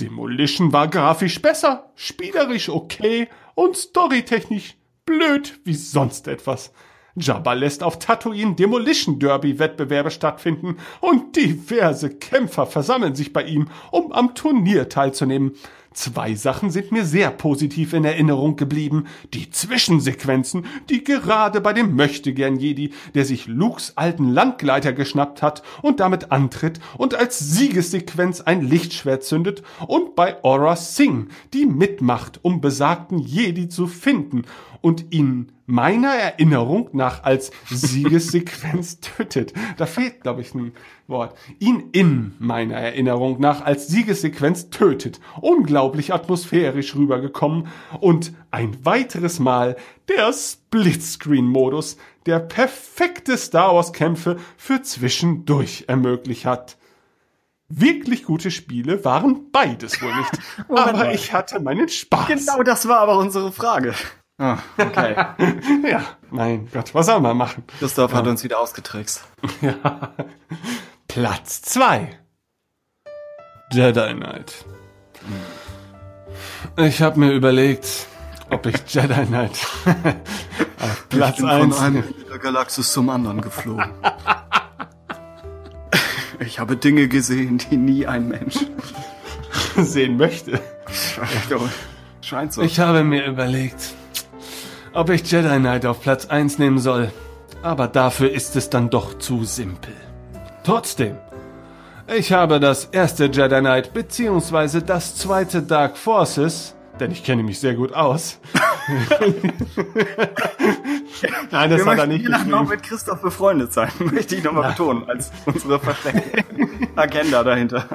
S1: Demolition war grafisch besser, spielerisch okay und storytechnisch blöd wie sonst etwas. Jabba lässt auf Tatooine Demolition Derby Wettbewerbe stattfinden und diverse Kämpfer versammeln sich bei ihm, um am Turnier teilzunehmen. Zwei Sachen sind mir sehr positiv in Erinnerung geblieben. Die Zwischensequenzen, die gerade bei dem Möchtegern Jedi, der sich Lukes alten Landgleiter geschnappt hat und damit antritt und als Siegessequenz ein Lichtschwert zündet und bei Aura Singh, die mitmacht, um besagten Jedi zu finden und ihn meiner Erinnerung nach als Siegessequenz tötet. Da fehlt, glaube ich, ein Wort. Ihn in meiner Erinnerung nach als Siegessequenz tötet. Unglaublich atmosphärisch rübergekommen. Und ein weiteres Mal der Splitscreen-Modus, der perfekte Star Wars-Kämpfe für zwischendurch ermöglicht hat. Wirklich gute Spiele waren beides wohl nicht. Aber ich hatte meinen Spaß.
S2: Genau das war aber unsere Frage. Ah, okay.
S1: Ja, mein Gott, was soll man machen?
S2: Christoph hat uns wieder ausgetrickst.
S1: Ja. Platz 2. Jedi Knight. Ich habe mir überlegt, ob ich Jedi Knight Platz
S2: ich bin
S1: 1.
S2: von einem der Galaxis zum anderen geflogen. ich habe Dinge gesehen, die nie ein Mensch
S1: sehen möchte.
S2: scheint so.
S1: Ich habe mir überlegt, ob ich Jedi Knight auf Platz 1 nehmen soll. Aber dafür ist es dann doch zu simpel. Trotzdem, ich habe das erste Jedi Knight beziehungsweise das zweite Dark Forces, denn ich kenne mich sehr gut aus. Nein, das
S2: Wir
S1: hat er
S2: möchten
S1: nicht
S2: hier noch mit Christoph befreundet sein, möchte ich nochmal betonen, als unsere versteckte Agenda dahinter.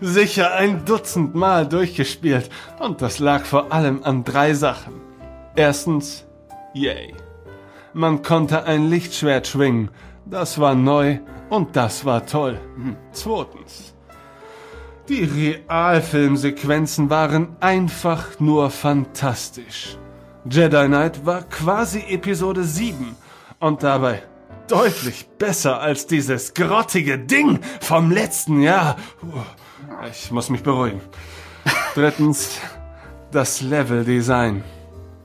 S1: sicher ein Dutzend Mal durchgespielt und das lag vor allem an drei Sachen. Erstens, yay. Man konnte ein Lichtschwert schwingen, das war neu und das war toll. Zweitens, die Realfilmsequenzen waren einfach nur fantastisch. Jedi Knight war quasi Episode 7 und dabei deutlich besser als dieses grottige Ding vom letzten Jahr. Ich muss mich beruhigen. Drittens, das Leveldesign.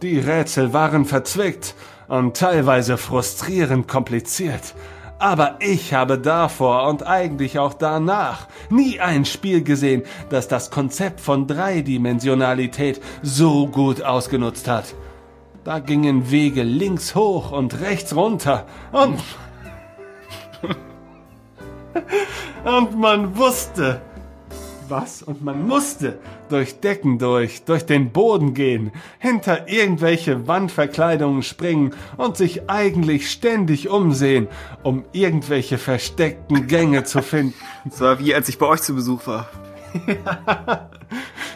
S1: Die Rätsel waren verzwickt und teilweise frustrierend kompliziert. Aber ich habe davor und eigentlich auch danach nie ein Spiel gesehen, das das Konzept von Dreidimensionalität so gut ausgenutzt hat. Da gingen Wege links hoch und rechts runter und und man wusste, was? Und man musste durch Decken durch, durch den Boden gehen, hinter irgendwelche Wandverkleidungen springen und sich eigentlich ständig umsehen, um irgendwelche versteckten Gänge zu finden.
S2: Das war wie als ich bei euch zu Besuch war.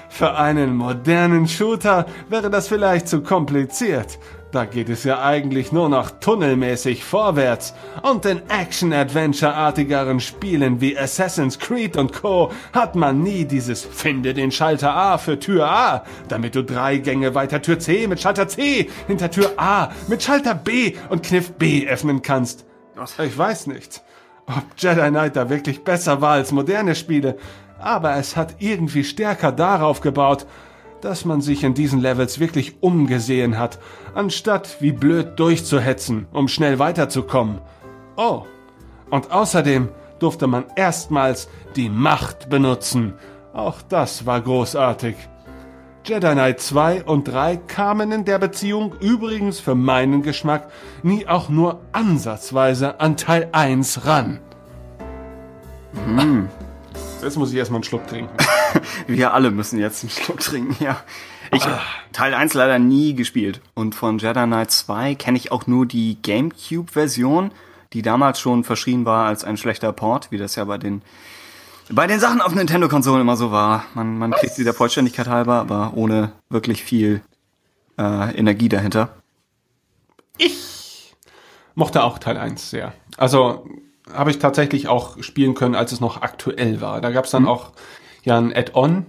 S1: Für einen modernen Shooter wäre das vielleicht zu kompliziert. Da geht es ja eigentlich nur noch tunnelmäßig vorwärts. Und in Action-Adventure-artigeren Spielen wie Assassin's Creed und Co. hat man nie dieses Finde den Schalter A für Tür A, damit du drei Gänge weiter Tür C mit Schalter C hinter Tür A mit Schalter B und Kniff B öffnen kannst. Ich weiß nicht, ob Jedi Knight da wirklich besser war als moderne Spiele, aber es hat irgendwie stärker darauf gebaut, dass man sich in diesen Levels wirklich umgesehen hat, anstatt wie blöd durchzuhetzen, um schnell weiterzukommen. Oh, und außerdem durfte man erstmals die Macht benutzen. Auch das war großartig. Jedi Knight 2 und 3 kamen in der Beziehung übrigens für meinen Geschmack nie auch nur ansatzweise an Teil 1 ran. Jetzt muss ich erstmal einen Schluck trinken.
S2: Wir alle müssen jetzt einen Schluck trinken, ja. Ich habe Teil 1 leider nie gespielt. Und von Jedi Knight 2 kenne ich auch nur die GameCube-Version, die damals schon verschrien war als ein schlechter Port, wie das ja bei den bei den Sachen auf Nintendo-Konsolen immer so war. Man, man kriegt sie der Vollständigkeit halber, aber ohne wirklich viel äh, Energie dahinter.
S1: Ich mochte auch Teil 1 sehr. Also habe ich tatsächlich auch spielen können, als es noch aktuell war. Da gab es dann auch ja ein Add-on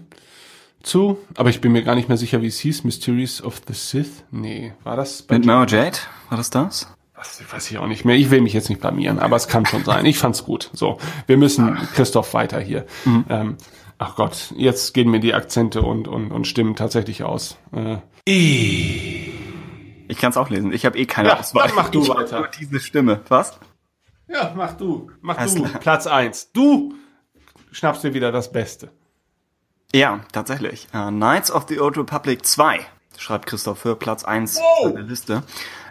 S1: zu, aber ich bin mir gar nicht mehr sicher, wie es hieß. Mysteries of the Sith? Nee, war das bei
S2: Mit Mara Jade? War das das?
S1: Was, weiß ich auch nicht mehr. Ich will mich jetzt nicht blamieren, aber es kann schon sein. Ich fand's gut. So, wir müssen Christoph weiter hier. Ähm, ach Gott, jetzt gehen mir die Akzente und, und, und Stimmen tatsächlich aus. Äh,
S2: Ich kann es auch lesen. Ich habe eh keine
S1: Ja,
S2: Auswahl.
S1: dann mach du
S2: Ich
S1: weiter.
S2: Nur diese Stimme. Was?
S1: Ja, mach du. Mach
S2: Alles
S1: du.
S2: klar.
S1: Platz eins. Du schnappst dir wieder das Beste.
S2: Ja, tatsächlich. Äh, Knights of the Old Republic 2, schreibt Christoph für Platz 1
S1: Wow.
S2: der Liste.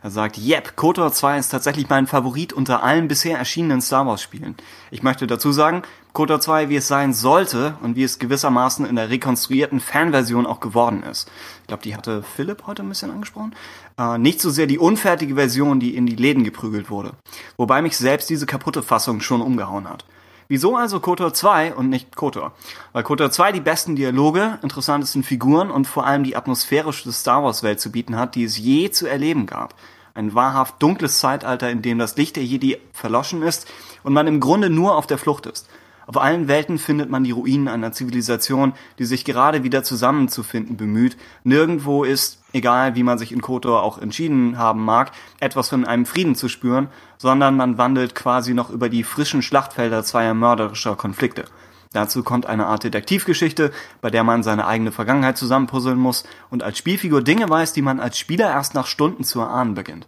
S2: Er sagt, yep, KOTOR 2 ist tatsächlich mein Favorit unter allen bisher erschienenen Star Wars Spielen. Ich möchte dazu sagen, KOTOR 2, wie es sein sollte und wie es gewissermaßen in der rekonstruierten Fanversion auch geworden ist. Ich glaube, die hatte Philipp heute ein bisschen angesprochen. Äh, nicht so sehr die unfertige Version, die in die Läden geprügelt wurde. Wobei mich selbst diese kaputte Fassung schon umgehauen hat. Wieso also KOTOR 2 und nicht KOTOR? Weil KOTOR 2 die besten Dialoge, interessantesten Figuren und vor allem die atmosphärische Star Wars Welt zu bieten hat, die es je zu erleben gab. Ein wahrhaft dunkles Zeitalter, in dem das Licht der Jedi verloschen ist und man im Grunde nur auf der Flucht ist. Auf allen Welten findet man die Ruinen einer Zivilisation, die sich gerade wieder zusammenzufinden bemüht. Nirgendwo ist, egal wie man sich in KOTOR auch entschieden haben mag, etwas von einem Frieden zu spüren, sondern man wandelt quasi noch über die frischen Schlachtfelder zweier mörderischer Konflikte. Dazu kommt eine Art Detektivgeschichte, bei der man seine eigene Vergangenheit zusammenpuzzeln muss und als Spielfigur Dinge weiß, die man als Spieler erst nach Stunden zu erahnen beginnt.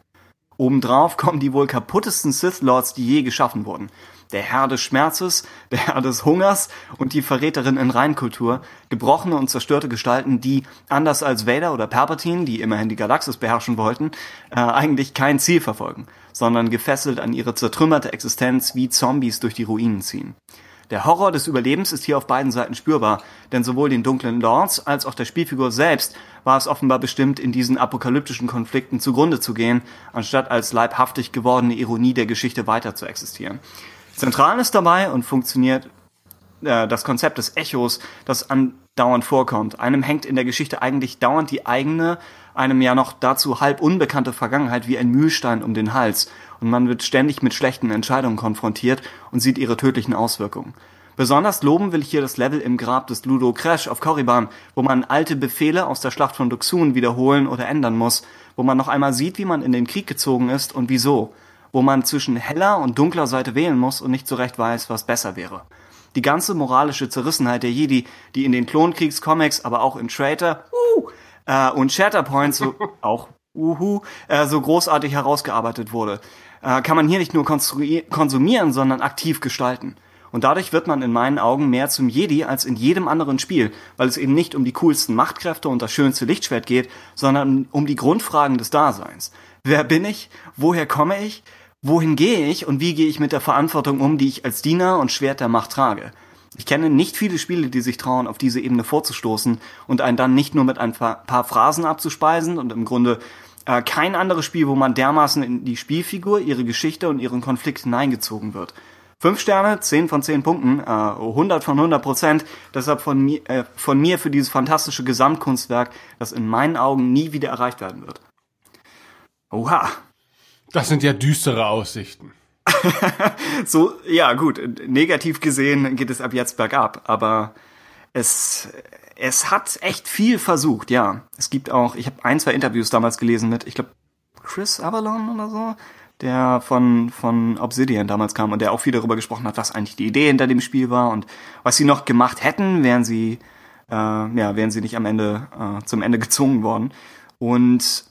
S2: Obendrauf kommen die wohl kaputtesten Sith Lords, die je geschaffen wurden. Der Herr des Schmerzes, der Herr des Hungers und die Verräterin in Reinkultur, gebrochene und zerstörte Gestalten, die, anders als Vader oder Palpatine, die immerhin die Galaxis beherrschen wollten, äh, eigentlich kein Ziel verfolgen, sondern gefesselt an ihre zertrümmerte Existenz wie Zombies durch die Ruinen ziehen. Der Horror des Überlebens ist hier auf beiden Seiten spürbar, denn sowohl den dunklen Lords als auch der Spielfigur selbst war es offenbar bestimmt, in diesen apokalyptischen Konflikten zugrunde zu gehen, anstatt als leibhaftig gewordene Ironie der Geschichte weiter zu existieren. Zentral ist dabei und funktioniert äh, das Konzept des Echos, das andauernd vorkommt. Einem hängt in der Geschichte eigentlich dauernd die eigene, einem ja noch dazu halb unbekannte Vergangenheit wie ein Mühlstein um den Hals und man wird ständig mit schlechten Entscheidungen konfrontiert und sieht ihre tödlichen Auswirkungen. Besonders loben will ich hier das Level im Grab des Ludo Crash auf Korriban, wo man alte Befehle aus der Schlacht von Duxun wiederholen oder ändern muss, wo man noch einmal sieht, wie man in den Krieg gezogen ist und wieso, wo man zwischen heller und dunkler Seite wählen muss und nicht so recht weiß, was besser wäre. Die ganze moralische Zerrissenheit der Jedi, die in den Klonkriegscomics, aber auch in Traitor uh, äh, und Shatterpoint so auch uhu, äh, so großartig herausgearbeitet wurde äh, kann man hier nicht nur konsumieren, sondern aktiv gestalten. Und dadurch wird man in meinen Augen mehr zum Jedi als in jedem anderen Spiel, weil es eben nicht um die coolsten Machtkräfte und das schönste Lichtschwert geht, sondern um die Grundfragen des Daseins. Wer bin ich? Woher komme ich? Wohin gehe ich und wie gehe ich mit der Verantwortung um, die ich als Diener und Schwert der Macht trage? Ich kenne nicht viele Spiele, die sich trauen, auf diese Ebene vorzustoßen und einen dann nicht nur mit ein paar Phrasen abzuspeisen und im Grunde äh, kein anderes Spiel, wo man dermaßen in die Spielfigur, ihre Geschichte und ihren Konflikt hineingezogen wird. Fünf Sterne, zehn von zehn Punkten, äh, 100 von 100 Prozent. Deshalb von mir, äh, von mir für dieses fantastische Gesamtkunstwerk, das in meinen Augen nie wieder erreicht werden wird.
S1: Oha. Das sind ja düstere Aussichten.
S2: so, ja, gut. Negativ gesehen geht es ab jetzt bergab, aber es, es hat echt viel versucht, ja. Es gibt auch, ich habe ein, zwei Interviews damals gelesen mit, ich glaube, Chris Avalon oder so, der von, von Obsidian damals kam und der auch viel darüber gesprochen hat, was eigentlich die Idee hinter dem Spiel war und was sie noch gemacht hätten, wären sie, äh, ja, wären sie nicht am Ende äh, zum Ende gezwungen worden. Und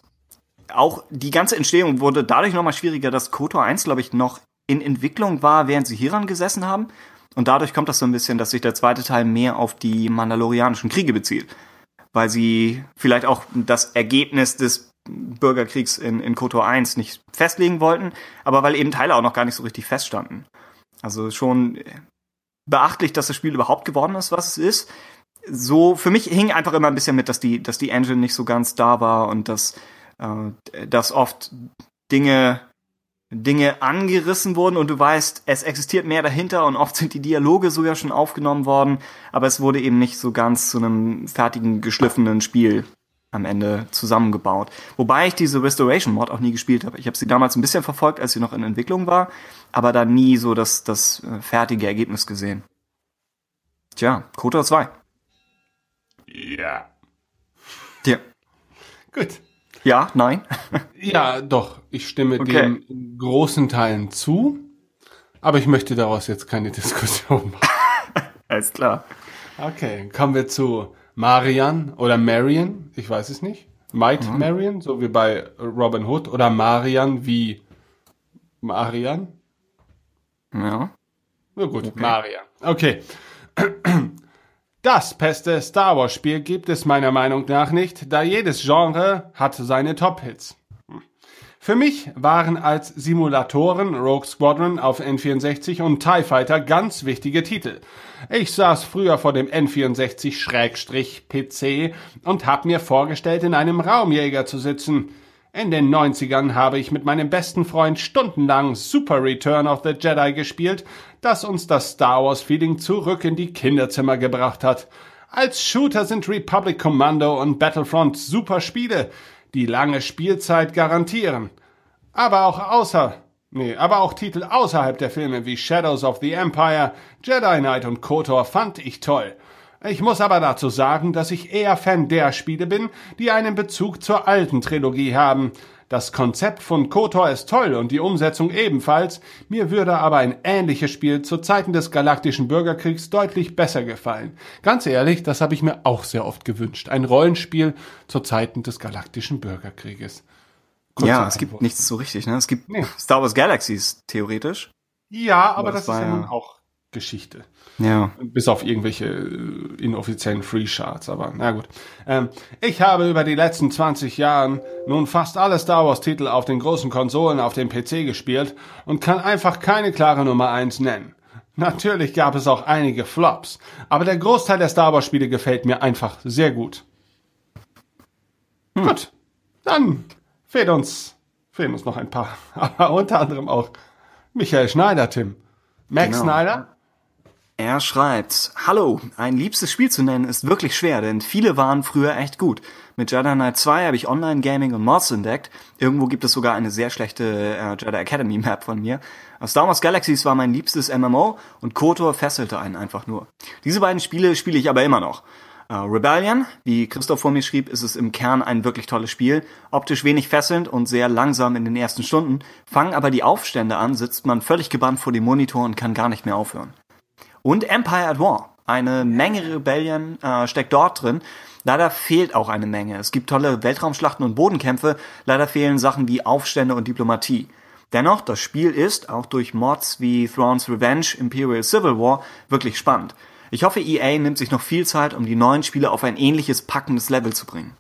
S2: auch die ganze Entstehung wurde dadurch nochmal schwieriger, dass KOTOR 1, glaube ich, noch in Entwicklung war, während sie hieran gesessen haben. Und dadurch kommt das so ein bisschen, dass sich der zweite Teil mehr auf die Mandalorianischen Kriege bezieht. Weil sie vielleicht auch das Ergebnis des Bürgerkriegs in, in KOTOR 1 nicht festlegen wollten, aber weil eben Teile auch noch gar nicht so richtig feststanden. Also schon beachtlich, dass das Spiel überhaupt geworden ist, was es ist. So, für mich hing einfach immer ein bisschen mit, dass die, dass die Engine nicht so ganz da war und dass, dass oft Dinge Dinge angerissen wurden und du weißt, es existiert mehr dahinter und oft sind die Dialoge sogar schon aufgenommen worden, aber es wurde eben nicht so ganz zu einem fertigen, geschliffenen Spiel am Ende zusammengebaut. Wobei ich diese Restoration Mod auch nie gespielt habe. Ich habe sie damals ein bisschen verfolgt, als sie noch in Entwicklung war, aber da nie so das, das äh, fertige Ergebnis gesehen. Tja, KOTOR 2.
S1: Ja.
S2: Ja.
S1: Gut.
S2: Ja, nein.
S1: ja, doch. Ich stimme okay. dem großen Teilen zu. Aber ich möchte daraus jetzt keine Diskussion machen.
S2: Alles klar.
S1: Okay, kommen wir zu Marian oder Marian. Ich weiß es nicht. Might mhm. Marian, so wie bei Robin Hood. Oder Marian wie Marian.
S2: Ja.
S1: Na gut, okay. Marian. Okay. Das beste Star Wars Spiel gibt es meiner Meinung nach nicht, da jedes Genre hat seine Top-Hits. Für mich waren als Simulatoren Rogue Squadron auf N64 und TIE Fighter ganz wichtige Titel. Ich saß früher vor dem N64-PC und hab mir vorgestellt, in einem Raumjäger zu sitzen. In den 90ern habe ich mit meinem besten Freund stundenlang Super Return of the Jedi gespielt, das uns das Star Wars Feeling zurück in die Kinderzimmer gebracht hat. Als Shooter sind Republic Commando und Battlefront super Spiele, die lange Spielzeit garantieren. Aber auch außer, nee, aber auch Titel außerhalb der Filme wie Shadows of the Empire, Jedi Knight und KOTOR fand ich toll. Ich muss aber dazu sagen, dass ich eher Fan der Spiele bin, die einen Bezug zur alten Trilogie haben. Das Konzept von KOTOR ist toll und die Umsetzung ebenfalls. Mir würde aber ein ähnliches Spiel zu Zeiten des galaktischen Bürgerkriegs deutlich besser gefallen. Ganz ehrlich, das habe ich mir auch sehr oft gewünscht. Ein Rollenspiel zu Zeiten des galaktischen Bürgerkrieges.
S2: Kurzer ja, es gibt nichts so richtig, ne? Es gibt nee. Star Wars Galaxies, theoretisch.
S1: Ja, aber, aber das, das ist ja nun auch Geschichte. Ja. Bis auf irgendwelche äh, inoffiziellen Free Charts, aber na gut. Ähm, ich habe über die letzten 20 Jahren nun fast alle Star Wars Titel auf den großen Konsolen auf dem PC gespielt und kann einfach keine klare Nummer eins nennen. Natürlich gab es auch einige Flops, aber der Großteil der Star Wars Spiele gefällt mir einfach sehr gut. Hm. Gut, dann fehlt uns, fehlen uns noch ein paar, aber unter anderem auch Michael Schneider, Tim. Max genau. Snyder?
S2: Er schreibt, Hallo, ein liebstes Spiel zu nennen ist wirklich schwer, denn viele waren früher echt gut. Mit Jedi Knight 2 habe ich Online-Gaming und Mods entdeckt. Irgendwo gibt es sogar eine sehr schlechte äh, Jedi Academy Map von mir. Star Wars Galaxies war mein liebstes MMO und KOTOR fesselte einen einfach nur. Diese beiden Spiele spiele ich aber immer noch. Äh, Rebellion, wie Christoph vor mir schrieb, ist es im Kern ein wirklich tolles Spiel. Optisch wenig fesselnd und sehr langsam in den ersten Stunden. Fangen aber die Aufstände an, sitzt man völlig gebannt vor dem Monitor und kann gar nicht mehr aufhören. Und Empire at War. Eine Menge Rebellion äh, steckt dort drin. Leider fehlt auch eine Menge. Es gibt tolle Weltraumschlachten und Bodenkämpfe. Leider fehlen Sachen wie Aufstände und Diplomatie. Dennoch, das Spiel ist, auch durch Mods wie Thrones Revenge, Imperial Civil War, wirklich spannend. Ich hoffe, EA nimmt sich noch viel Zeit, um die neuen Spiele auf ein ähnliches packendes Level zu bringen.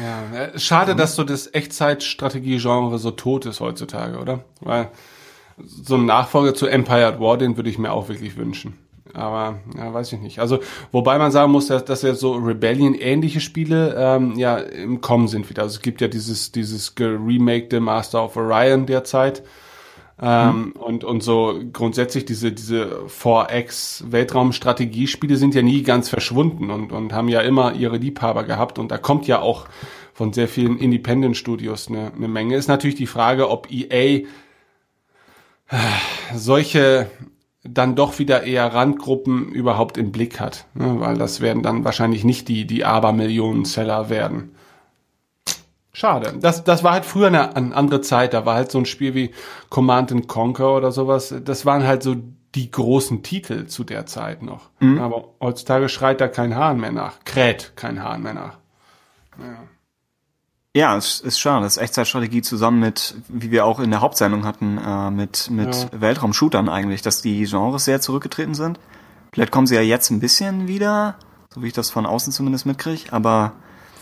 S1: Ja, äh, schade, mhm. dass so das Echtzeitstrategie-Genre so tot ist heutzutage, oder? Weil so ein Nachfolger zu Empire at War, den würde ich mir auch wirklich wünschen. Aber ja, weiß ich nicht. Also, wobei man sagen muss, dass, dass ja so Rebellion-ähnliche Spiele ähm, ja im Kommen sind wieder. Also es gibt ja dieses, dieses geremakte Master of Orion derzeit. Ähm, mhm. und, und so grundsätzlich diese, diese 4X Weltraumstrategiespiele sind ja nie ganz verschwunden und, und haben ja immer ihre Liebhaber gehabt. Und da kommt ja auch von sehr vielen Independent Studios eine, eine Menge. Ist natürlich die Frage, ob EA solche dann doch wieder eher Randgruppen überhaupt im Blick hat, ne? weil das werden dann wahrscheinlich nicht die, die Abermillionen-Seller werden. Schade. Das, das war halt früher eine, eine andere Zeit. Da war halt so ein Spiel wie Command and Conquer oder sowas. Das waren halt so die großen Titel zu der Zeit noch. Mhm. Aber heutzutage schreit da kein Hahn mehr nach. Kräht kein Hahn mehr nach.
S2: Ja. Ja, es ist schade. Das ist Echtzeitstrategie zusammen mit, wie wir auch in der Hauptsendung hatten, äh, mit, mit ja. Weltraum-Shootern eigentlich, dass die Genres sehr zurückgetreten sind. Vielleicht kommen sie ja jetzt ein bisschen wieder, so wie ich das von außen zumindest mitkriege, aber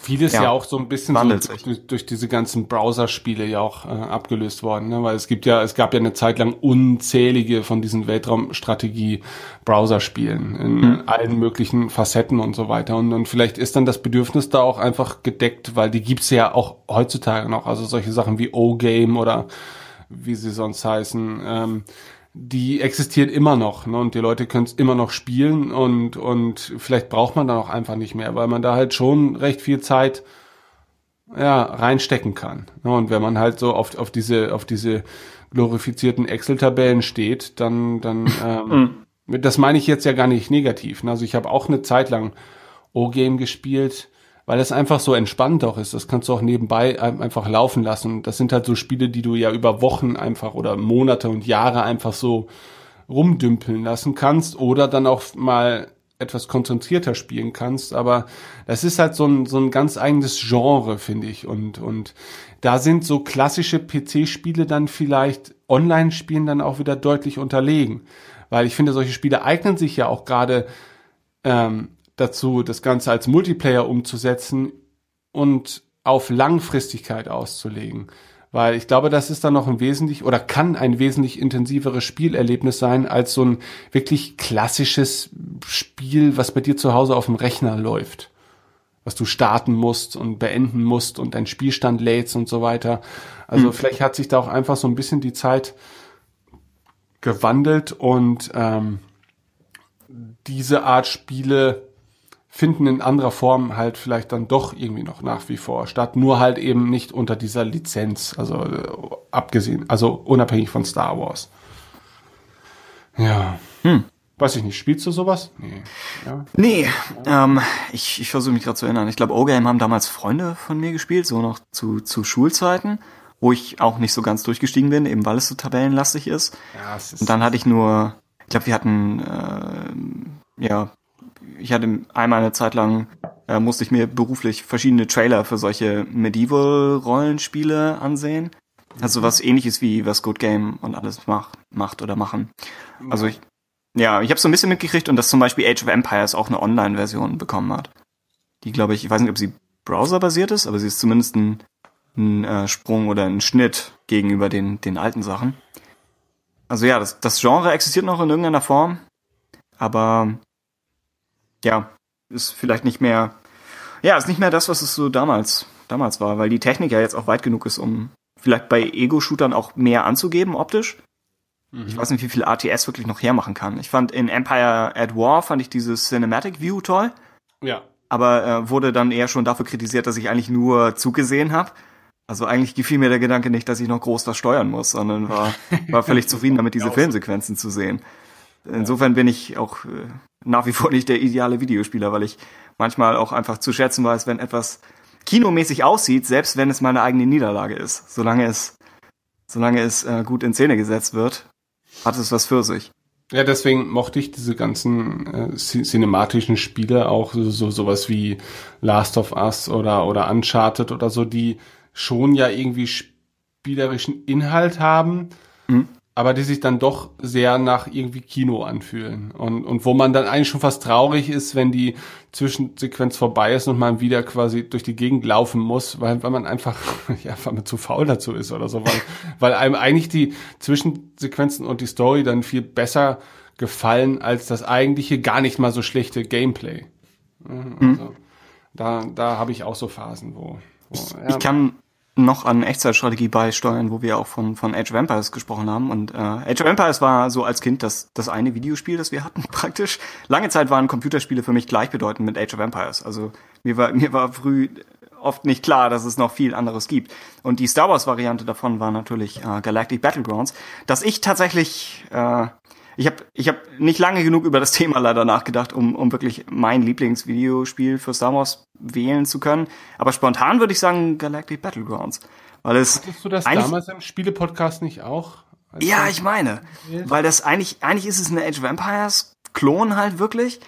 S1: Vieles ja, ja auch so ein bisschen so durch, durch, diese ganzen Browser-Spiele ja auch äh, abgelöst worden, ne? weil es gibt ja, es gab ja eine Zeit lang unzählige von diesen Weltraumstrategie-Browser-Spielen in mhm. allen möglichen Facetten und so weiter. Und, und vielleicht ist dann das Bedürfnis da auch einfach gedeckt, weil die gibt's ja auch heutzutage noch, also solche Sachen wie O-Game oder wie sie sonst heißen. Ähm, die existiert immer noch ne? und die Leute können es immer noch spielen und, und vielleicht braucht man dann auch einfach nicht mehr, weil man da halt schon recht viel Zeit ja, reinstecken kann. Ne? Und wenn man halt so auf, auf diese, auf diese glorifizierten Excel-Tabellen steht, dann, dann ähm, mhm. das meine ich jetzt ja gar nicht negativ. Ne? Also ich habe auch eine Zeit lang O-Game gespielt, weil es einfach so entspannt auch ist. Das kannst du auch nebenbei einfach laufen lassen. Das sind halt so Spiele, die du ja über Wochen einfach oder Monate und Jahre einfach so rumdümpeln lassen kannst oder dann auch mal etwas konzentrierter spielen kannst. Aber das ist halt so ein, so ein ganz eigenes Genre, finde ich. Und, und da sind so klassische PC-Spiele dann vielleicht Online-Spielen dann auch wieder deutlich unterlegen. Weil ich finde, solche Spiele eignen sich ja auch gerade ähm, dazu, das Ganze als Multiplayer umzusetzen und auf Langfristigkeit auszulegen. Weil ich glaube, das ist dann noch ein wesentlich oder kann ein wesentlich intensiveres Spielerlebnis sein als so ein wirklich klassisches Spiel, was bei dir zu Hause auf dem Rechner läuft. Was du starten musst und beenden musst und dein Spielstand lädst und so weiter. Also mhm. vielleicht hat sich da auch einfach so ein bisschen die Zeit gewandelt und ähm, diese Art Spiele finden in anderer Form halt vielleicht dann doch irgendwie noch nach wie vor statt, nur halt eben nicht unter dieser Lizenz, also äh, abgesehen, also unabhängig von Star Wars. Ja. Hm. Weiß ich nicht, spielst du sowas? Nee.
S2: Ja. Nee, ähm, ich, ich versuche mich gerade zu erinnern. Ich glaube, O-Game haben damals Freunde von mir gespielt, so noch zu, zu Schulzeiten, wo ich auch nicht so ganz durchgestiegen bin, eben weil es so tabellenlastig ist. Ja, es ist Und dann hatte ich nur, ich glaube, wir hatten, äh, ja, ich hatte einmal eine Zeit lang, äh, musste ich mir beruflich verschiedene Trailer für solche Medieval-Rollenspiele ansehen. Also was ähnliches wie was Good Game und alles macht, macht oder machen. Also ich, ja, ich habe so ein bisschen mitgekriegt und dass zum Beispiel Age of Empires auch eine Online-Version bekommen hat. Die, glaube ich, ich weiß nicht, ob sie browserbasiert ist, aber sie ist zumindest ein, ein äh, Sprung oder ein Schnitt gegenüber den, den alten Sachen. Also ja, das, das Genre existiert noch in irgendeiner Form, aber ja, ist vielleicht nicht mehr, ja, ist nicht mehr das, was es so damals, damals war, weil die Technik ja jetzt auch weit genug ist, um vielleicht bei Ego-Shootern auch mehr anzugeben optisch. Ich mhm. weiß nicht, wie viel ATS wirklich noch hermachen kann. Ich fand in Empire at War fand ich dieses Cinematic View toll.
S1: Ja.
S2: Aber äh, wurde dann eher schon dafür kritisiert, dass ich eigentlich nur zugesehen habe. Also eigentlich gefiel mir der Gedanke nicht, dass ich noch groß was steuern muss, sondern war, war völlig zufrieden damit, diese Filmsequenzen zu sehen. Insofern bin ich auch äh, nach wie vor nicht der ideale Videospieler, weil ich manchmal auch einfach zu schätzen weiß, wenn etwas kinomäßig aussieht, selbst wenn es meine eigene Niederlage ist. Solange es, solange es äh, gut in Szene gesetzt wird hat es was für sich.
S1: Ja, deswegen mochte ich diese ganzen äh, cinematischen Spiele auch so, so sowas wie Last of Us oder oder Uncharted oder so, die schon ja irgendwie spielerischen Inhalt haben, mhm aber die sich dann doch sehr nach irgendwie Kino anfühlen. Und, und wo man dann eigentlich schon fast traurig ist, wenn die Zwischensequenz vorbei ist und man wieder quasi durch die Gegend laufen muss, weil, weil man einfach, ja, weil man zu faul dazu ist oder so, weil, weil einem eigentlich die Zwischensequenzen und die Story dann viel besser gefallen als das eigentliche gar nicht mal so schlechte Gameplay. Mhm. Also, da, da habe ich auch so Phasen, wo,
S2: wo ja. ich kann noch an Echtzeitstrategie beisteuern, wo wir auch von, von Age of Empires gesprochen haben. Und äh, Age of Empires war so als Kind das, das eine Videospiel, das wir hatten praktisch. Lange Zeit waren Computerspiele für mich gleichbedeutend mit Age of Empires. Also mir war, mir war früh oft nicht klar, dass es noch viel anderes gibt. Und die Star Wars-Variante davon war natürlich äh, Galactic Battlegrounds, dass ich tatsächlich äh, ich habe ich hab nicht lange genug über das Thema leider nachgedacht, um, um wirklich mein Lieblingsvideospiel für Star Wars wählen zu können. Aber spontan würde ich sagen Galactic Battlegrounds. Weil es
S1: Hattest du das damals im Spielepodcast nicht auch?
S2: Ja, ich meine. Weil das eigentlich, eigentlich ist es eine Age of Empires Klon halt wirklich.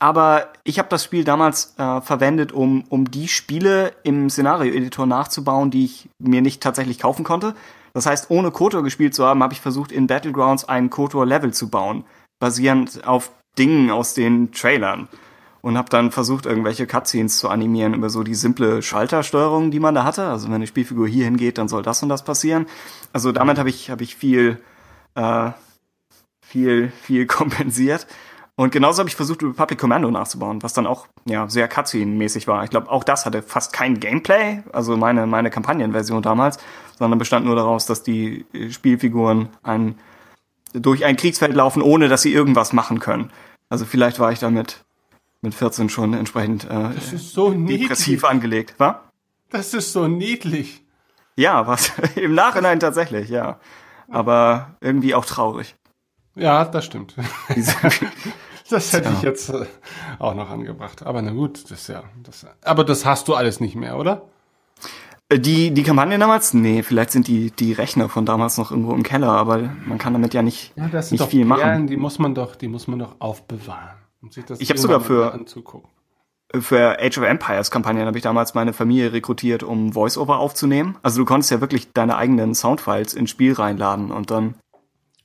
S2: Aber ich habe das Spiel damals äh, verwendet, um, um die Spiele im Szenario-Editor nachzubauen, die ich mir nicht tatsächlich kaufen konnte. Das heißt, ohne KOTOR gespielt zu haben, habe ich versucht, in Battlegrounds ein KOTOR-Level zu bauen, basierend auf Dingen aus den Trailern. Und habe dann versucht, irgendwelche Cutscenes zu animieren über so die simple Schaltersteuerung, die man da hatte. Also wenn eine Spielfigur hier hingeht, dann soll das und das passieren. Also damit habe ich, hab ich viel, äh, viel, viel kompensiert. Und genauso habe ich versucht, Republic Commando nachzubauen, was dann auch ja sehr Cutscene-mäßig war. Ich glaube, auch das hatte fast kein Gameplay, also meine, meine Kampagnenversion damals, sondern bestand nur daraus, dass die äh, Spielfiguren ein, durch ein Kriegsfeld laufen, ohne dass sie irgendwas machen können. Also vielleicht war ich damit mit 14 schon entsprechend äh,
S1: so
S2: depressiv angelegt. Was?
S1: Das ist so niedlich.
S2: Ja, was im Nachhinein tatsächlich, ja. Aber irgendwie auch traurig.
S1: Ja, das stimmt. Das hätte ja. ich jetzt äh, auch noch angebracht. Aber na gut, das ja. Das, aber das hast du alles nicht mehr, oder?
S2: Äh, die, die Kampagne damals? Nee, vielleicht sind die, die Rechner von damals noch irgendwo im Keller, aber man kann damit ja nicht, ja, das nicht viel Perlen, machen.
S1: Die muss man doch, die muss man doch aufbewahren.
S2: Um sich das ich habe sogar für, anzugucken. für Age of Empires Kampagnen habe ich damals meine Familie rekrutiert, um Voice-Over aufzunehmen. Also du konntest ja wirklich deine eigenen Soundfiles ins Spiel reinladen und dann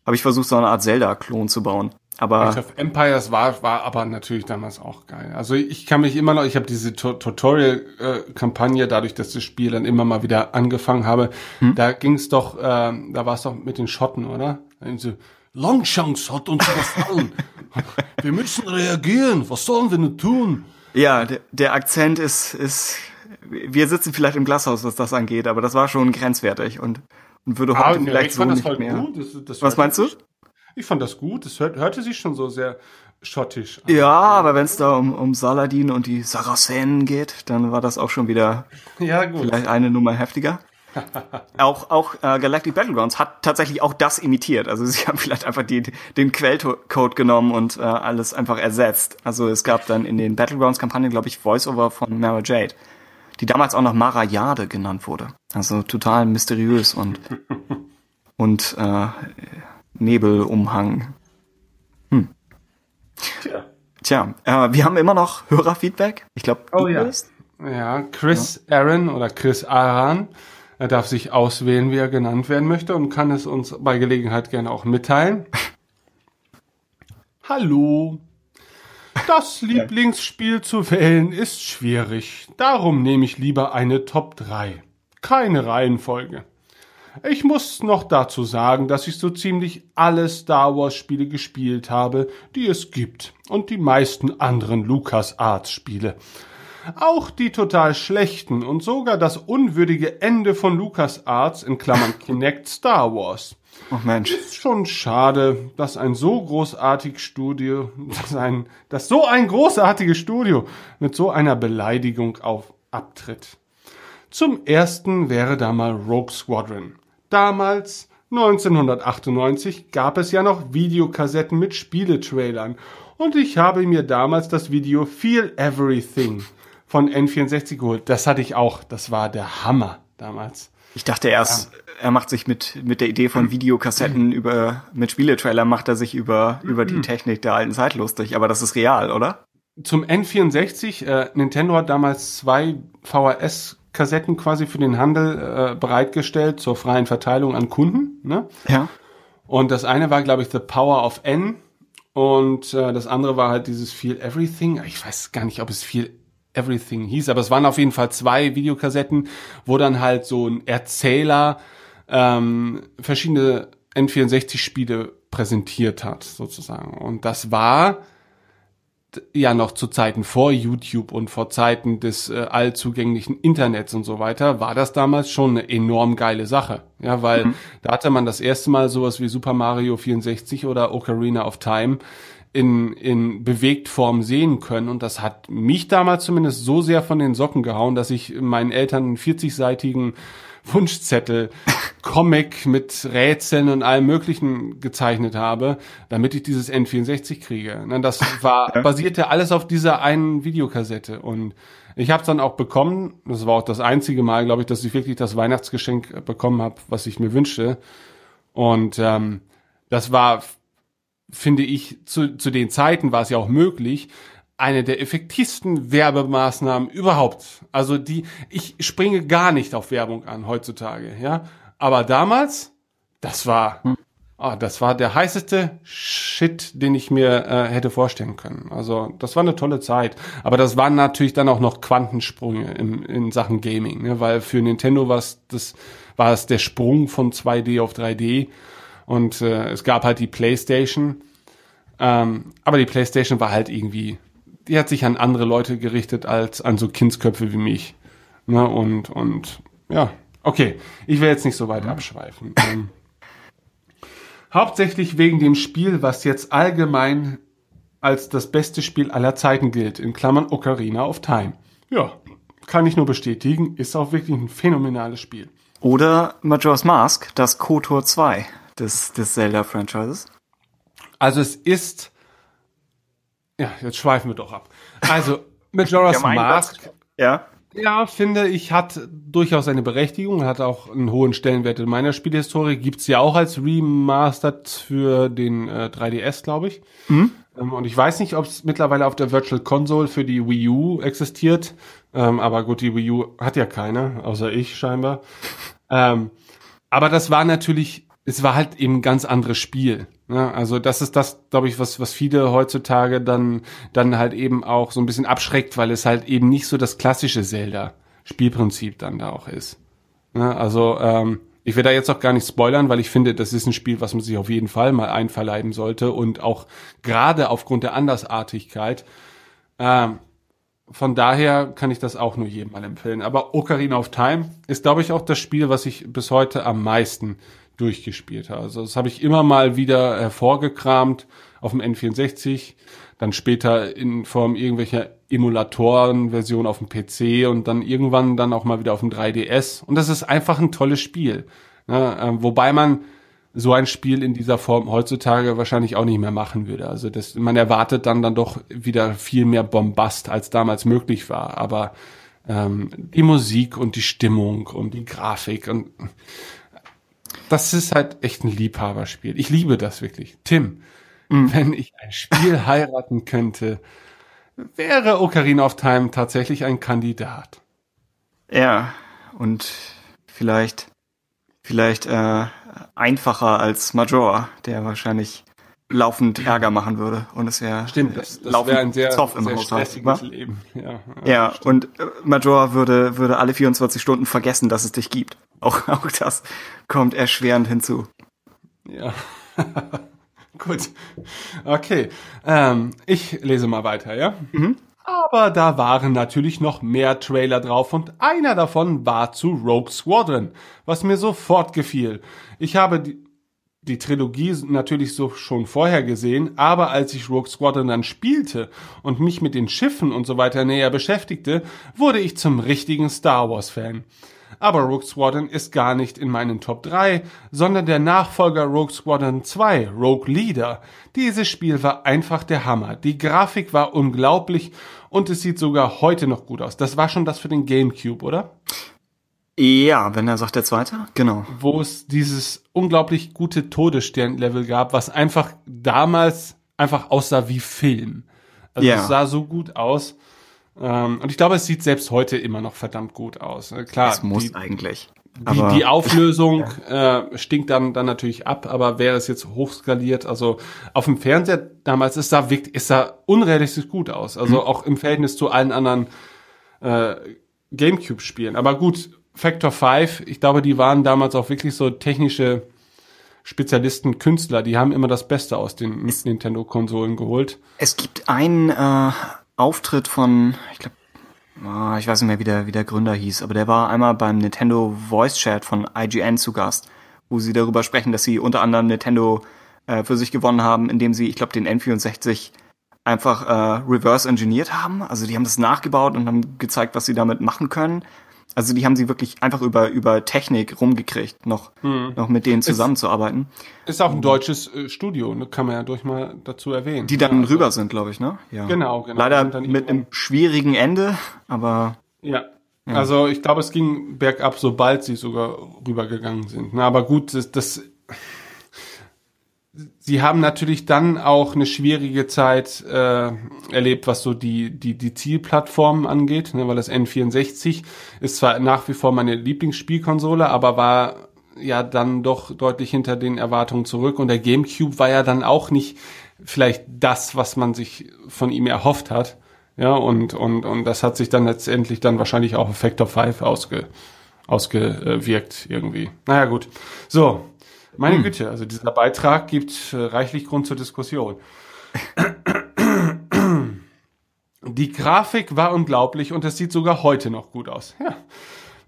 S2: habe ich versucht, so eine Art Zelda-Klon zu bauen. Aber
S1: Age of Empires war, war aber natürlich damals auch geil. Also ich kann mich immer noch, ich habe diese Tutorial-Kampagne, dadurch, dass das Spiel dann immer mal wieder angefangen habe, hm? da ging es doch, äh, da war es doch mit den Schotten, oder? So, Longshanks hat uns überfallen. wir müssen reagieren. Was sollen wir nun tun?
S2: Ja, der, der Akzent ist, ist, wir sitzen vielleicht im Glashaus, was das angeht, aber das war schon grenzwertig und, und würde heute ah, vielleicht so nicht mehr. Das, das was meinst du?
S1: Ich fand das gut. Es hört, hörte sich schon so sehr schottisch
S2: an. Ja, aber wenn es da um, um Saladin und die Sarazenen geht, dann war das auch schon wieder
S1: ja, gut.
S2: vielleicht eine Nummer heftiger. auch auch äh, Galactic Battlegrounds hat tatsächlich auch das imitiert. Also sie haben vielleicht einfach die, den Quellcode genommen und äh, alles einfach ersetzt. Also es gab dann in den Battlegrounds-Kampagnen, glaube ich, Voiceover von Mara Jade, die damals auch noch Mara Jade genannt wurde. Also total mysteriös und und äh, Nebelumhang. Hm. Tja. Tja, äh, wir haben immer noch Hörerfeedback. Ich glaube,
S1: oh, ja. Bist. Ja, Chris ja. Aaron oder Chris Aran. Er darf sich auswählen, wie er genannt werden möchte und kann es uns bei Gelegenheit gerne auch mitteilen. Hallo. Das Lieblingsspiel zu wählen ist schwierig. Darum nehme ich lieber eine Top 3. Keine Reihenfolge. Ich muss noch dazu sagen, dass ich so ziemlich alle Star Wars Spiele gespielt habe, die es gibt und die meisten anderen Lucas Arts Spiele. Auch die total schlechten und sogar das unwürdige Ende von Lucas Arts in Klammern Kinect Star Wars.
S2: Oh Mensch.
S1: Ist schon schade, dass ein so großartiges Studio, dass ein, dass so ein großartiges Studio mit so einer Beleidigung auf abtritt. Zum ersten wäre da mal Rogue Squadron. Damals, 1998, gab es ja noch Videokassetten mit Spieletrailern und ich habe mir damals das Video Feel Everything von N64 geholt. Das hatte ich auch. Das war der Hammer damals.
S2: Ich dachte erst, ja. er macht sich mit, mit der Idee von Videokassetten über, mit Spieletrailer macht er sich über, über die Technik der alten Zeit lustig. Aber das ist real, oder?
S1: Zum N64, äh, Nintendo hat damals zwei VHS Kassetten quasi für den Handel äh, bereitgestellt zur freien Verteilung an Kunden. Ne?
S2: Ja.
S1: Und das eine war, glaube ich, The Power of N. Und äh, das andere war halt dieses Feel Everything. Ich weiß gar nicht, ob es Feel Everything hieß, aber es waren auf jeden Fall zwei Videokassetten, wo dann halt so ein Erzähler ähm, verschiedene N64-Spiele präsentiert hat, sozusagen. Und das war ja noch zu Zeiten vor YouTube und vor Zeiten des äh, allzugänglichen Internets und so weiter, war das damals schon eine enorm geile Sache. Ja, weil mhm. da hatte man das erste Mal sowas wie Super Mario 64 oder Ocarina of Time in, in Bewegtform sehen können. Und das hat mich damals zumindest so sehr von den Socken gehauen, dass ich meinen Eltern einen 40-seitigen Wunschzettel, Comic mit Rätseln und allem Möglichen gezeichnet habe, damit ich dieses N64 kriege. Das war basierte alles auf dieser einen Videokassette und ich habe es dann auch bekommen. Das war auch das einzige Mal, glaube ich, dass ich wirklich das Weihnachtsgeschenk bekommen habe, was ich mir wünschte. Und ähm, das war, finde ich, zu, zu den Zeiten war es ja auch möglich, eine der effektivsten Werbemaßnahmen überhaupt. Also die, ich springe gar nicht auf Werbung an heutzutage, ja. Aber damals, das war, oh, das war der heißeste Shit, den ich mir äh, hätte vorstellen können. Also das war eine tolle Zeit. Aber das waren natürlich dann auch noch Quantensprünge in, in Sachen Gaming, ne? weil für Nintendo war es das, war es der Sprung von 2D auf 3D und äh, es gab halt die PlayStation. Ähm, aber die PlayStation war halt irgendwie die hat sich an andere Leute gerichtet als an so Kindsköpfe wie mich. Ne? Und, und ja, okay, ich will jetzt nicht so weit abschweifen. Ähm, hauptsächlich wegen dem Spiel, was jetzt allgemein als das beste Spiel aller Zeiten gilt, in Klammern Ocarina of Time. Ja, kann ich nur bestätigen, ist auch wirklich ein phänomenales Spiel.
S2: Oder Majora's Mask, das KOTOR 2 des, des Zelda-Franchises.
S1: Also es ist ja, jetzt schweifen wir doch ab. Also, Majora's ja, Mask. Gott.
S2: Ja.
S1: Ja, finde ich, hat durchaus eine Berechtigung, hat auch einen hohen Stellenwert in meiner Spielhistorie. Gibt's ja auch als Remastered für den äh, 3DS, glaube ich. Mhm. Ähm, und ich weiß nicht, ob es mittlerweile auf der Virtual Console für die Wii U existiert. Ähm, aber gut, die Wii U hat ja keiner, außer ich scheinbar. Ähm, aber das war natürlich, es war halt eben ein ganz anderes Spiel. Ja, also das ist das, glaube ich, was, was viele heutzutage dann, dann halt eben auch so ein bisschen abschreckt, weil es halt eben nicht so das klassische Zelda-Spielprinzip dann da auch ist. Ja, also ähm, ich will da jetzt auch gar nicht spoilern, weil ich finde, das ist ein Spiel, was man sich auf jeden Fall mal einverleiben sollte und auch gerade aufgrund der Andersartigkeit. Ähm, von daher kann ich das auch nur jedem mal empfehlen. Aber Ocarina of Time ist, glaube ich, auch das Spiel, was ich bis heute am meisten durchgespielt habe. Also das habe ich immer mal wieder hervorgekramt auf dem N64. dann später in Form irgendwelcher Emulatoren-Version auf dem PC und dann irgendwann dann auch mal wieder auf dem 3DS. Und das ist einfach ein tolles Spiel. Ne? Äh, wobei man so ein Spiel in dieser Form heutzutage wahrscheinlich auch nicht mehr machen würde. Also das, man erwartet dann dann doch wieder viel mehr Bombast, als damals möglich war. Aber ähm, die Musik und die Stimmung und die Grafik und das ist halt echt ein Liebhaberspiel. Ich liebe das wirklich. Tim, mhm. wenn ich ein Spiel heiraten könnte, wäre Ocarina of Time tatsächlich ein Kandidat.
S2: Ja, und vielleicht, vielleicht äh, einfacher als Major, der wahrscheinlich laufend Ärger machen würde. Und es ja
S1: stimmt das, das wäre ein sehr, Zoff im sehr stressiges Leben.
S2: Ja, ja, ja und äh, Major würde würde alle 24 Stunden vergessen dass es dich gibt. Auch auch das kommt erschwerend hinzu.
S1: Ja. Gut. Okay. Ähm, ich lese mal weiter ja? Mhm. aber da waren natürlich noch mehr Trailer drauf und einer davon war zu Rogue Squadron was mir sofort gefiel. Ich habe die die Trilogie natürlich so schon vorher gesehen, aber als ich Rogue Squadron dann spielte und mich mit den Schiffen und so weiter näher beschäftigte, wurde ich zum richtigen Star Wars Fan. Aber Rogue Squadron ist gar nicht in meinen Top 3, sondern der Nachfolger Rogue Squadron 2, Rogue Leader. Dieses Spiel war einfach der Hammer. Die Grafik war unglaublich und es sieht sogar heute noch gut aus. Das war schon das für den GameCube, oder?
S2: Ja, wenn er sagt der zweite, genau.
S1: Wo es dieses unglaublich gute Todesstern-Level gab, was einfach damals einfach aussah wie Film. Also ja. es sah so gut aus. Ähm, und ich glaube, es sieht selbst heute immer noch verdammt gut aus. Äh, klar. Es
S2: muss die, eigentlich.
S1: Die, die Auflösung ja. äh, stinkt dann, dann natürlich ab, aber wäre es jetzt hochskaliert, also auf dem Fernseher damals, es sah wirklich, es sah unrealistisch gut aus. Also mhm. auch im Verhältnis zu allen anderen äh, Gamecube-Spielen. Aber gut, Factor 5, ich glaube, die waren damals auch wirklich so technische Spezialisten, Künstler, die haben immer das Beste aus den Nintendo-Konsolen geholt.
S2: Es gibt einen äh, Auftritt von, ich glaube, oh, ah, ich weiß nicht mehr, wie der, wie der Gründer hieß, aber der war einmal beim Nintendo Voice Chat von IGN zu Gast, wo sie darüber sprechen, dass sie unter anderem Nintendo äh, für sich gewonnen haben, indem sie, ich glaube, den N64 einfach äh, reverse engineert haben. Also die haben das nachgebaut und haben gezeigt, was sie damit machen können. Also die haben sie wirklich einfach über, über Technik rumgekriegt, noch, hm. noch mit denen zusammenzuarbeiten.
S1: Ist, ist auch ein deutsches äh, Studio, ne? kann man ja durch mal dazu erwähnen.
S2: Die dann also, rüber sind, glaube ich, ne?
S1: Ja. Genau, genau.
S2: Leider mit einem schwierigen Ende, aber.
S1: Ja. ja. Also ich glaube, es ging bergab, sobald sie sogar rübergegangen sind. Na, aber gut, das, das Sie haben natürlich dann auch eine schwierige Zeit äh, erlebt, was so die, die, die Zielplattformen angeht, ne, weil das N64 ist zwar nach wie vor meine Lieblingsspielkonsole, aber war ja dann doch deutlich hinter den Erwartungen zurück und der GameCube war ja dann auch nicht vielleicht das, was man sich von ihm erhofft hat. Ja, und, und, und das hat sich dann letztendlich dann wahrscheinlich auch auf Factor 5 ausge, ausgewirkt irgendwie. Naja, gut. So, meine hm. Güte, also dieser Beitrag gibt äh, reichlich Grund zur Diskussion. Die Grafik war unglaublich und es sieht sogar heute noch gut aus. Ja.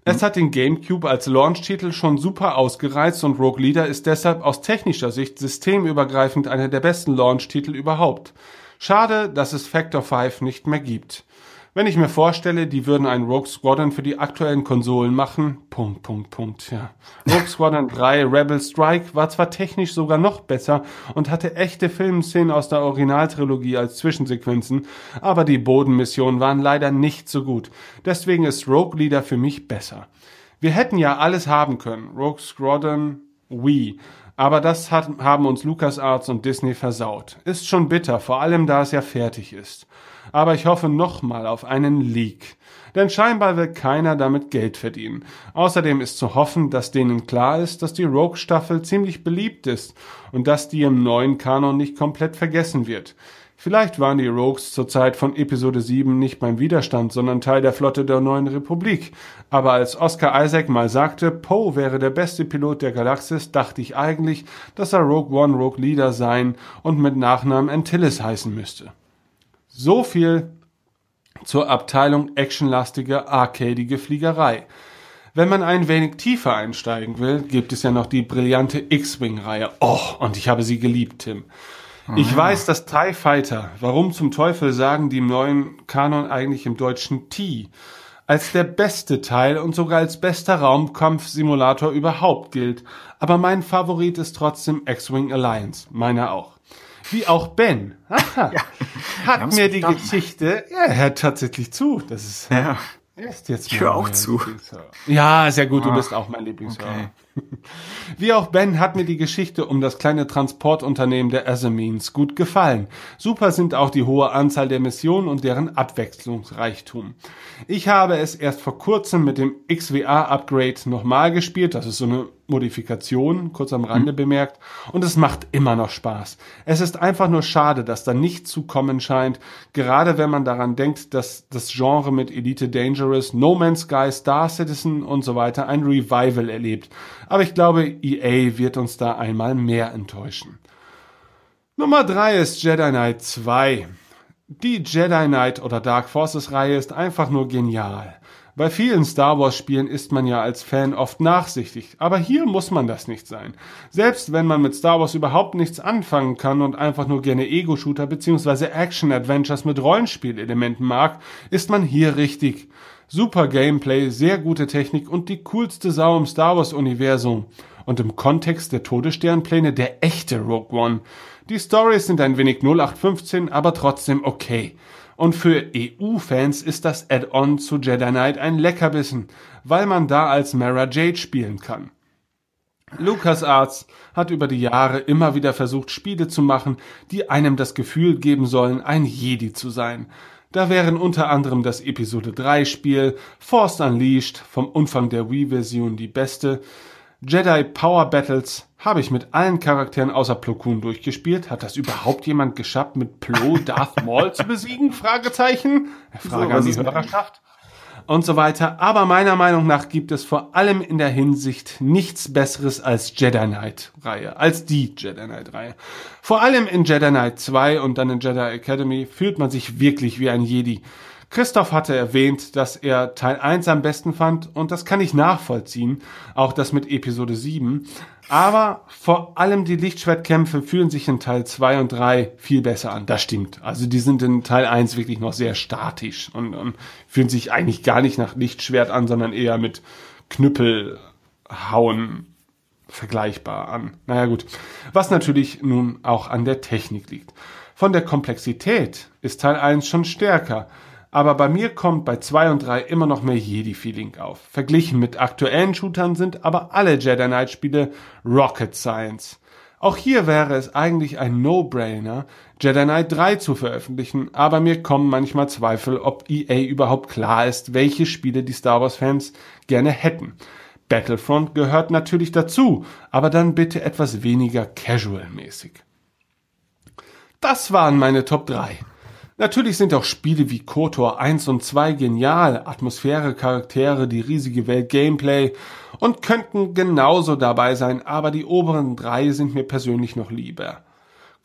S1: Es hat den GameCube als Launch-Titel schon super ausgereizt und Rogue Leader ist deshalb aus technischer Sicht systemübergreifend einer der besten Launch-Titel überhaupt. Schade, dass es Factor 5 nicht mehr gibt. Wenn ich mir vorstelle, die würden einen Rogue Squadron für die aktuellen Konsolen machen, Punkt, Punkt, Punkt, ja. Rogue Squadron 3 Rebel Strike war zwar technisch sogar noch besser und hatte echte Filmszenen aus der Originaltrilogie als Zwischensequenzen, aber die Bodenmissionen waren leider nicht so gut. Deswegen ist Rogue Leader für mich besser. Wir hätten ja alles haben können. Rogue Squadron Wii. Aber das hat, haben uns LucasArts und Disney versaut. Ist schon bitter, vor allem da es ja fertig ist aber ich hoffe nochmal auf einen Leak. Denn scheinbar will keiner damit Geld verdienen. Außerdem ist zu hoffen, dass denen klar ist, dass die Rogue-Staffel ziemlich beliebt ist und dass die im neuen Kanon nicht komplett vergessen wird. Vielleicht waren die Rogues zur Zeit von Episode 7 nicht beim Widerstand, sondern Teil der Flotte der neuen Republik. Aber als Oscar Isaac mal sagte, Poe wäre der beste Pilot der Galaxis, dachte ich eigentlich, dass er Rogue One Rogue Leader sein und mit Nachnamen Antilles heißen müsste. So viel zur Abteilung actionlastige, arcadige Fliegerei. Wenn man ein wenig tiefer einsteigen will, gibt es ja noch die brillante X-Wing-Reihe. Oh, und ich habe sie geliebt, Tim. Ich weiß, dass TIE Fighter, warum zum Teufel sagen die im neuen Kanon eigentlich im Deutschen T, als der beste Teil und sogar als bester Raumkampfsimulator überhaupt gilt. Aber mein Favorit ist trotzdem X-Wing Alliance. Meiner auch. Wie auch Ben. Aha, hat mir die
S2: verstanden.
S1: Geschichte, ja, er hört tatsächlich zu. Das ist,
S2: Ja.
S1: ist jetzt
S2: Ich höre auch zu.
S1: Ja, sehr gut, du
S2: Ach,
S1: bist auch mein Lieblingshörer.
S2: okay.
S1: Wie auch Ben hat mir die Geschichte um das kleine Transportunternehmen der Assamines gut gefallen. Super sind auch die hohe Anzahl der Missionen und deren Abwechslungsreichtum. Ich habe es erst vor kurzem mit dem XWA-Upgrade nochmal gespielt. Das ist so eine Modifikation, kurz am Rande bemerkt. Und es macht immer noch Spaß. Es ist einfach nur schade, dass da nichts zu kommen scheint. Gerade wenn man daran denkt, dass das Genre mit Elite Dangerous, No Man's Sky, Star Citizen und so weiter ein Revival erlebt. Aber ich glaube, EA wird uns da einmal mehr enttäuschen. Nummer drei ist Jedi Knight 2. Die Jedi Knight oder Dark Forces Reihe ist einfach nur genial. Bei vielen Star Wars Spielen ist man ja als Fan oft nachsichtig, aber hier muss man das nicht sein. Selbst wenn man mit Star Wars überhaupt nichts anfangen kann und einfach nur gerne Ego-Shooter bzw. Action-Adventures mit Rollenspielelementen mag, ist man hier richtig. Super Gameplay, sehr gute Technik und die coolste Sau im Star Wars Universum. Und im Kontext der Todessternpläne der echte Rogue One. Die Stories sind ein wenig 0815, aber trotzdem okay. Und für EU-Fans ist das Add-on zu Jedi Knight ein Leckerbissen, weil man da als Mara Jade spielen kann. LucasArts hat über die Jahre immer wieder versucht, Spiele zu machen, die einem das Gefühl geben sollen, ein Jedi zu sein. Da wären unter anderem das Episode 3 Spiel, Force Unleashed, vom Umfang der Wii-Version die beste, Jedi Power Battles habe ich mit allen Charakteren außer Plo Koon durchgespielt. Hat das überhaupt jemand geschafft, mit Plo Darth Maul zu besiegen? Fragezeichen. Frage
S2: So,
S1: an die Hörerschaft und so weiter. Aber meiner Meinung nach gibt es vor allem in der Hinsicht nichts Besseres als Jedi Knight Reihe, als die Jedi Knight Reihe. Vor allem in Jedi Knight 2 und dann in Jedi Academy fühlt man sich wirklich wie ein Jedi. Christoph hatte erwähnt, dass er Teil 1 am besten fand und das kann ich nachvollziehen, auch das mit Episode 7. Aber vor allem die Lichtschwertkämpfe fühlen sich in Teil 2 und 3 viel besser an. Das stimmt. Also die sind in Teil 1 wirklich noch sehr statisch und, und fühlen sich eigentlich gar nicht nach Lichtschwert an, sondern eher mit Knüppelhauen vergleichbar an. Naja gut, was natürlich nun auch an der Technik liegt. Von der Komplexität ist Teil 1 schon stärker, aber bei mir kommt bei 2 und 3 immer noch mehr Jedi-Feeling auf. Verglichen mit aktuellen Shootern sind aber alle Jedi Knight-Spiele Rocket Science. Auch hier wäre es eigentlich ein No-Brainer, Jedi Knight 3 zu veröffentlichen, aber mir kommen manchmal Zweifel, ob EA überhaupt klar ist, welche Spiele die Star Wars-Fans gerne hätten. Battlefront gehört natürlich dazu, aber dann bitte etwas weniger casual-mäßig. Das waren meine Top 3. Natürlich sind auch Spiele wie KOTOR 1 und 2 genial, Atmosphäre, Charaktere, die riesige Welt, Gameplay und könnten genauso dabei sein, aber die oberen drei sind mir persönlich noch lieber.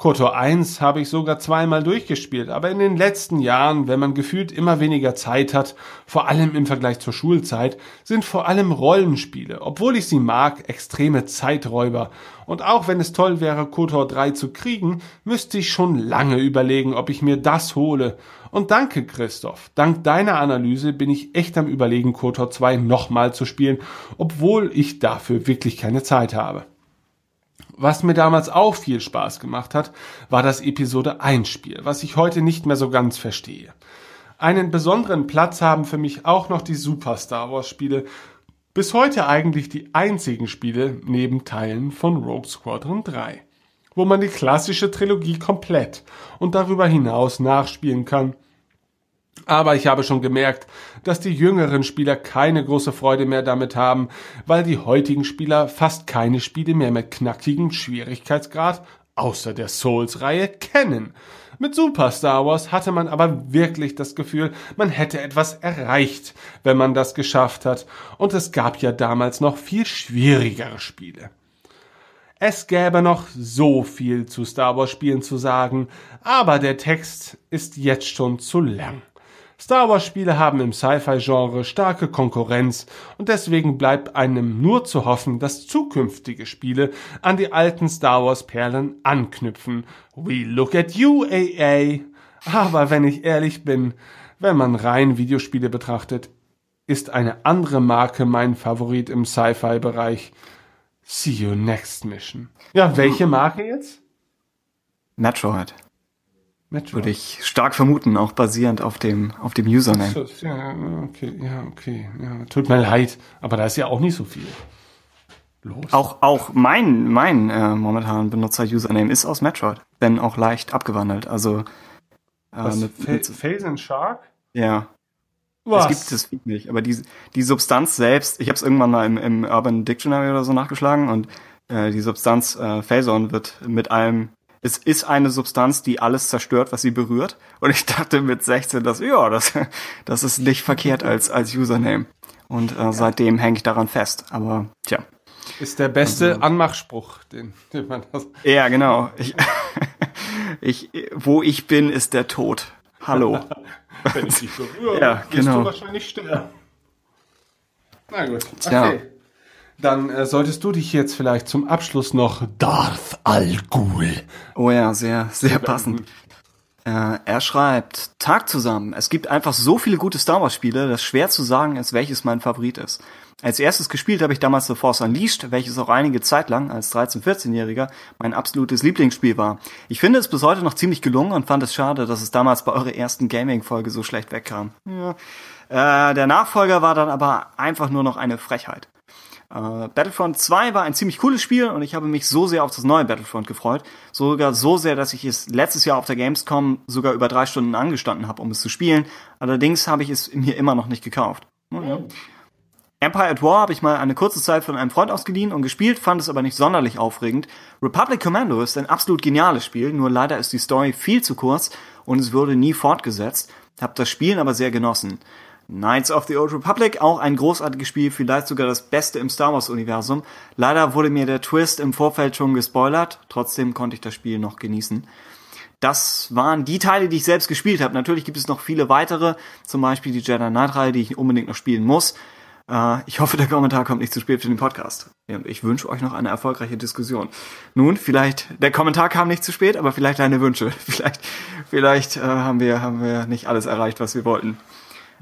S1: KOTOR 1 habe ich sogar zweimal durchgespielt, aber in den letzten Jahren, wenn man gefühlt immer weniger Zeit hat, vor allem im Vergleich zur Schulzeit, sind vor allem Rollenspiele, obwohl ich sie mag, extreme Zeiträuber. Und auch wenn es toll wäre, KOTOR 3 zu kriegen, müsste ich schon lange überlegen, ob ich mir das hole. Und danke, Christoph. Dank deiner Analyse bin ich echt am überlegen, KOTOR 2 nochmal zu spielen, obwohl ich dafür wirklich keine Zeit habe. Was mir damals auch viel Spaß gemacht hat, war das Episode 1 Spiel, was ich heute nicht mehr so ganz verstehe. Einen besonderen Platz haben für mich auch noch die Super Star Wars Spiele, bis heute eigentlich die einzigen Spiele neben Teilen von Rogue Squadron 3, wo man die klassische Trilogie komplett und darüber hinaus nachspielen kann. Aber ich habe schon gemerkt, dass die jüngeren Spieler keine große Freude mehr damit haben, weil die heutigen Spieler fast keine Spiele mehr mit knackigem Schwierigkeitsgrad außer der Souls-Reihe kennen. Mit Super Star Wars hatte man aber wirklich das Gefühl, man hätte etwas erreicht, wenn man das geschafft hat, und es gab ja damals noch viel schwierigere Spiele. Es gäbe noch so viel zu Star Wars Spielen zu sagen, aber der Text ist jetzt schon zu lang. Star Wars Spiele haben im Sci-Fi-Genre starke Konkurrenz und deswegen bleibt einem nur zu hoffen, dass zukünftige Spiele an die alten Star Wars Perlen anknüpfen. We look at you, AA. Aber wenn ich ehrlich bin, wenn man rein Videospiele betrachtet, ist eine andere Marke mein Favorit im Sci-Fi-Bereich. See you next mission. Ja, welche Marke jetzt?
S2: Metroid.
S1: Metroid.
S2: Würde ich stark vermuten, auch basierend auf dem, auf dem Username.
S1: So, ja, okay, ja, okay. Ja, tut mir leid, aber da ist ja auch nicht so viel. Los.
S2: Auch, auch mein, mein äh, momentan Benutzer-Username ist aus Metroid, wenn auch leicht abgewandelt. Also äh,
S1: Was,
S2: mit, mit,
S1: and Shark?
S2: ja,
S1: Was?
S2: es gibt das Feed nicht, aber die, die Substanz selbst, ich habe es irgendwann mal im, im Urban Dictionary oder so nachgeschlagen und äh, die Substanz äh, Phazon wird mit einem es ist eine Substanz, die alles zerstört, was sie berührt. Und ich dachte mit 16, dass ja, das, das ist nicht verkehrt als als Username. Und äh, seitdem hänge ich daran fest. Aber tja,
S1: Ist der beste
S2: Also-
S1: Anmachspruch, den, den man das.
S2: ja genau. Ich, ich, wo ich bin, ist der Tod. Hallo.
S1: Wenn ich dich berühre,
S2: Ja,
S1: wirst
S2: genau.
S1: du wahrscheinlich sterben. Na gut, okay. Dann äh, solltest du dich jetzt vielleicht zum Abschluss noch Darth Al Ghul.
S2: Oh ja, sehr, sehr passend. Äh, er schreibt, Tag zusammen. Es gibt einfach so viele gute Star Wars Spiele, dass schwer zu sagen ist, welches mein Favorit ist. Als erstes gespielt habe ich damals The Force Unleashed, welches auch einige Zeit lang als 13-, 14-Jähriger mein absolutes Lieblingsspiel war. Ich finde es bis heute noch ziemlich gelungen und fand es schade, dass es damals bei eurer ersten Gaming-Folge so schlecht wegkam. Ja. Äh, der Nachfolger war dann aber einfach nur noch eine Frechheit. Äh, Battlefront 2 war ein ziemlich cooles Spiel und ich habe mich so sehr auf das neue Battlefront gefreut. Sogar so sehr, dass ich es letztes Jahr auf der Gamescom sogar über drei Stunden angestanden habe, um es zu spielen. Allerdings habe ich es mir immer noch nicht gekauft. Ja. Empire at War habe ich mal eine kurze Zeit von einem Freund ausgeliehen und gespielt, fand es aber nicht sonderlich aufregend. Republic Commando ist ein absolut geniales Spiel, nur leider ist die Story viel zu kurz und es wurde nie fortgesetzt. Hab das Spielen aber sehr genossen. Knights of the Old Republic, auch ein großartiges Spiel, vielleicht sogar das Beste im Star Wars Universum. Leider wurde mir der Twist im Vorfeld schon gespoilert, trotzdem konnte ich das Spiel noch genießen. Das waren die Teile, die ich selbst gespielt habe. Natürlich gibt es noch viele weitere, zum Beispiel die Jedi Knight Reihe, die ich unbedingt noch spielen muss. Äh, ich hoffe, der Kommentar kommt nicht zu spät für den Podcast. Ich wünsche euch noch eine erfolgreiche Diskussion. Nun, vielleicht, der Kommentar kam nicht zu spät, aber vielleicht deine Wünsche. Vielleicht, vielleicht äh, haben wir, haben wir nicht alles erreicht, was wir wollten.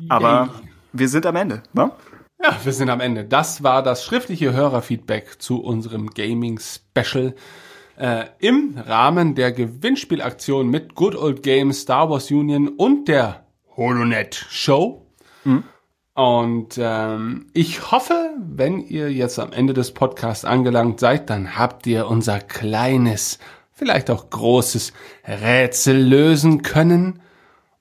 S2: Aber wir sind am Ende, wa?
S1: Ja, wir sind am Ende. Das war das schriftliche Hörerfeedback zu unserem Gaming-Special äh, im Rahmen der Gewinnspielaktion mit Good Old Games, Star Wars Union und der Holonet Show. Und ähm, ich hoffe, wenn ihr jetzt am Ende des Podcasts angelangt seid, dann habt ihr unser kleines, vielleicht auch großes Rätsel lösen können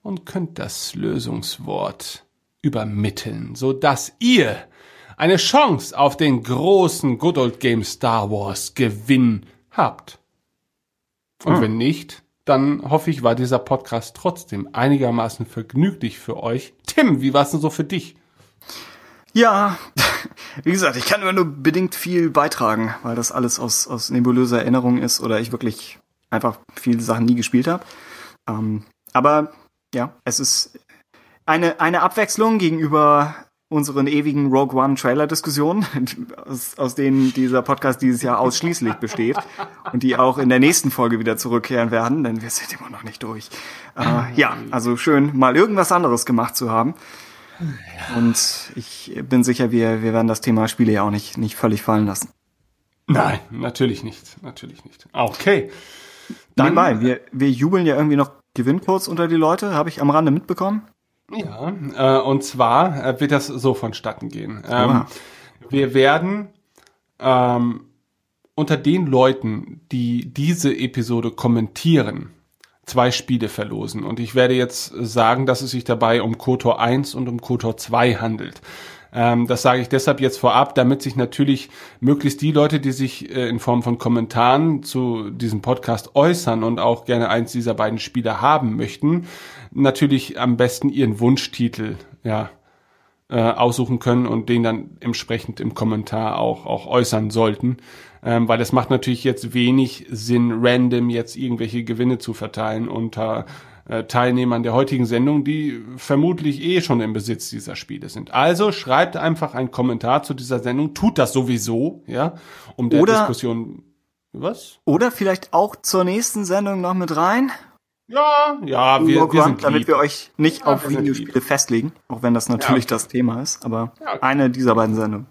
S1: und könnt das Lösungswort übermitteln, so dass ihr eine Chance auf den großen Good Old Game Star Wars Gewinn habt. Und wenn nicht, dann hoffe ich, war dieser Podcast trotzdem einigermaßen vergnüglich für euch. Tim, wie war es denn so für dich?
S2: Ja, wie gesagt, ich kann immer nur bedingt viel beitragen, weil das alles aus, aus nebulöser Erinnerung ist oder ich wirklich einfach viele Sachen nie gespielt habe. Ähm, aber ja, es ist eine, eine Abwechslung gegenüber unseren ewigen Rogue One Trailer Diskussionen, aus, aus denen dieser Podcast dieses Jahr ausschließlich besteht und die auch in der nächsten Folge wieder zurückkehren werden, denn wir sind immer noch nicht durch. Äh, ja, also schön, mal irgendwas anderes gemacht zu haben. Und ich bin sicher, wir, wir werden das Thema Spiele ja auch nicht, nicht völlig fallen lassen.
S1: Nein, natürlich nicht. Natürlich nicht. Okay. Dann,
S2: Nebenbei, wir, wir jubeln ja irgendwie noch Gewinncodes unter die Leute, habe ich am Rande mitbekommen.
S1: Ja, äh, und zwar äh, wird das so vonstatten gehen. Ähm,
S2: Oha.
S1: wir werden ähm, unter den Leuten, die diese Episode kommentieren, zwei Spiele verlosen. Und ich werde jetzt sagen, dass es sich dabei um KOTOR 1 und um KOTOR 2 handelt. Ähm, das sage ich deshalb jetzt vorab, damit sich natürlich möglichst die Leute, die sich äh, in Form von Kommentaren zu diesem Podcast äußern und auch gerne eins dieser beiden Spiele haben möchten, natürlich am besten ihren Wunschtitel, ja, äh, aussuchen können und den dann entsprechend im Kommentar auch, auch äußern sollten. Ähm, weil es macht natürlich jetzt wenig Sinn, random jetzt irgendwelche Gewinne zu verteilen unter äh, Teilnehmern der heutigen Sendung, die vermutlich eh schon im Besitz dieser Spiele sind. Also schreibt einfach einen Kommentar zu dieser Sendung, tut das sowieso, ja, um der
S2: Oder-
S1: Diskussion was?
S2: Oder vielleicht auch zur nächsten Sendung noch mit rein.
S1: Ja, ja, wir,
S2: Rogue
S1: wir sind
S2: damit
S1: lieb.
S2: wir euch nicht
S1: Ja,
S2: auf Videospiele festlegen, auch wenn das natürlich
S1: okay.
S2: das Thema ist, aber
S1: Ja,
S2: eine dieser beiden Sendungen.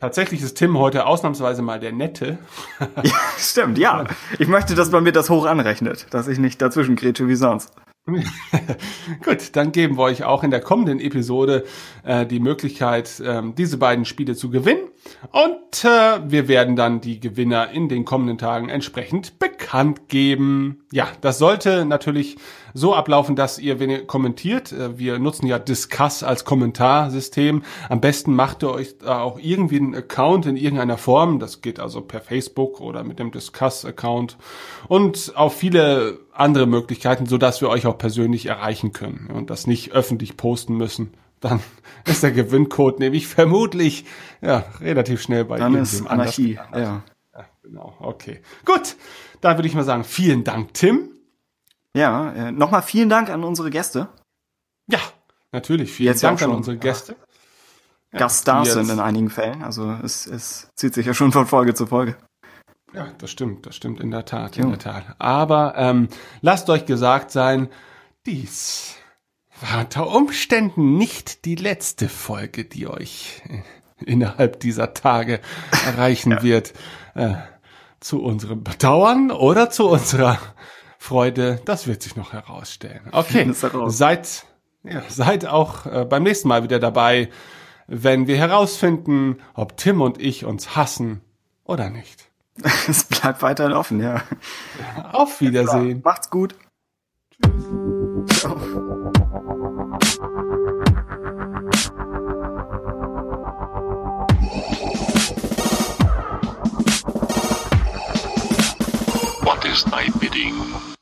S1: Tatsächlich ist Tim heute ausnahmsweise mal der Nette.
S2: Ja, stimmt, ja. Ich möchte, dass man mir das hoch anrechnet, dass ich nicht dazwischen grätsche wie sonst.
S1: Gut, dann geben wir euch auch in der kommenden Episode äh, die Möglichkeit, ähm, diese beiden Spiele zu gewinnen. Und äh, wir werden dann die Gewinner in den kommenden Tagen entsprechend bekannt geben. Ja, das sollte natürlich so ablaufen, dass ihr, wenn ihr kommentiert, äh, wir nutzen ja Discuss als Kommentarsystem. Am besten macht ihr euch da auch irgendwie einen Account in irgendeiner Form. Das geht also per Facebook oder mit dem Discuss-Account und auf viele andere Möglichkeiten, so dass wir euch auch persönlich erreichen können und das nicht öffentlich posten müssen. Dann ist der Gewinncode nämlich vermutlich ja relativ schnell bei
S2: Dann ist Anarchie. Ja.
S1: Ja, genau, okay. Gut, dann würde ich mal sagen, vielen Dank, Tim.
S2: Ja, äh, nochmal vielen Dank an unsere Gäste.
S1: Ja, natürlich, vielen
S2: Jetzt ja
S1: Dank
S2: auch
S1: an
S2: schon.
S1: unsere Gäste.
S2: Gaststars
S1: die
S2: sind in einigen Fällen, also es, es zieht sich ja schon von Folge zu Folge.
S1: Ja, das stimmt, das stimmt in der Tat, in der Tat. Aber ähm, lasst euch gesagt sein, dies war unter Umständen nicht die letzte Folge, die euch innerhalb dieser Tage erreichen wird. Äh, zu unserem Bedauern oder zu unserer Freude, das wird sich noch herausstellen. Okay, seid, ja, seid auch äh, beim nächsten Mal wieder dabei, wenn wir herausfinden, ob Tim und ich uns hassen oder nicht.
S2: Es bleibt weiterhin offen, ja.
S1: Auf Wiedersehen.
S2: Macht's gut.
S6: What is thy bidding?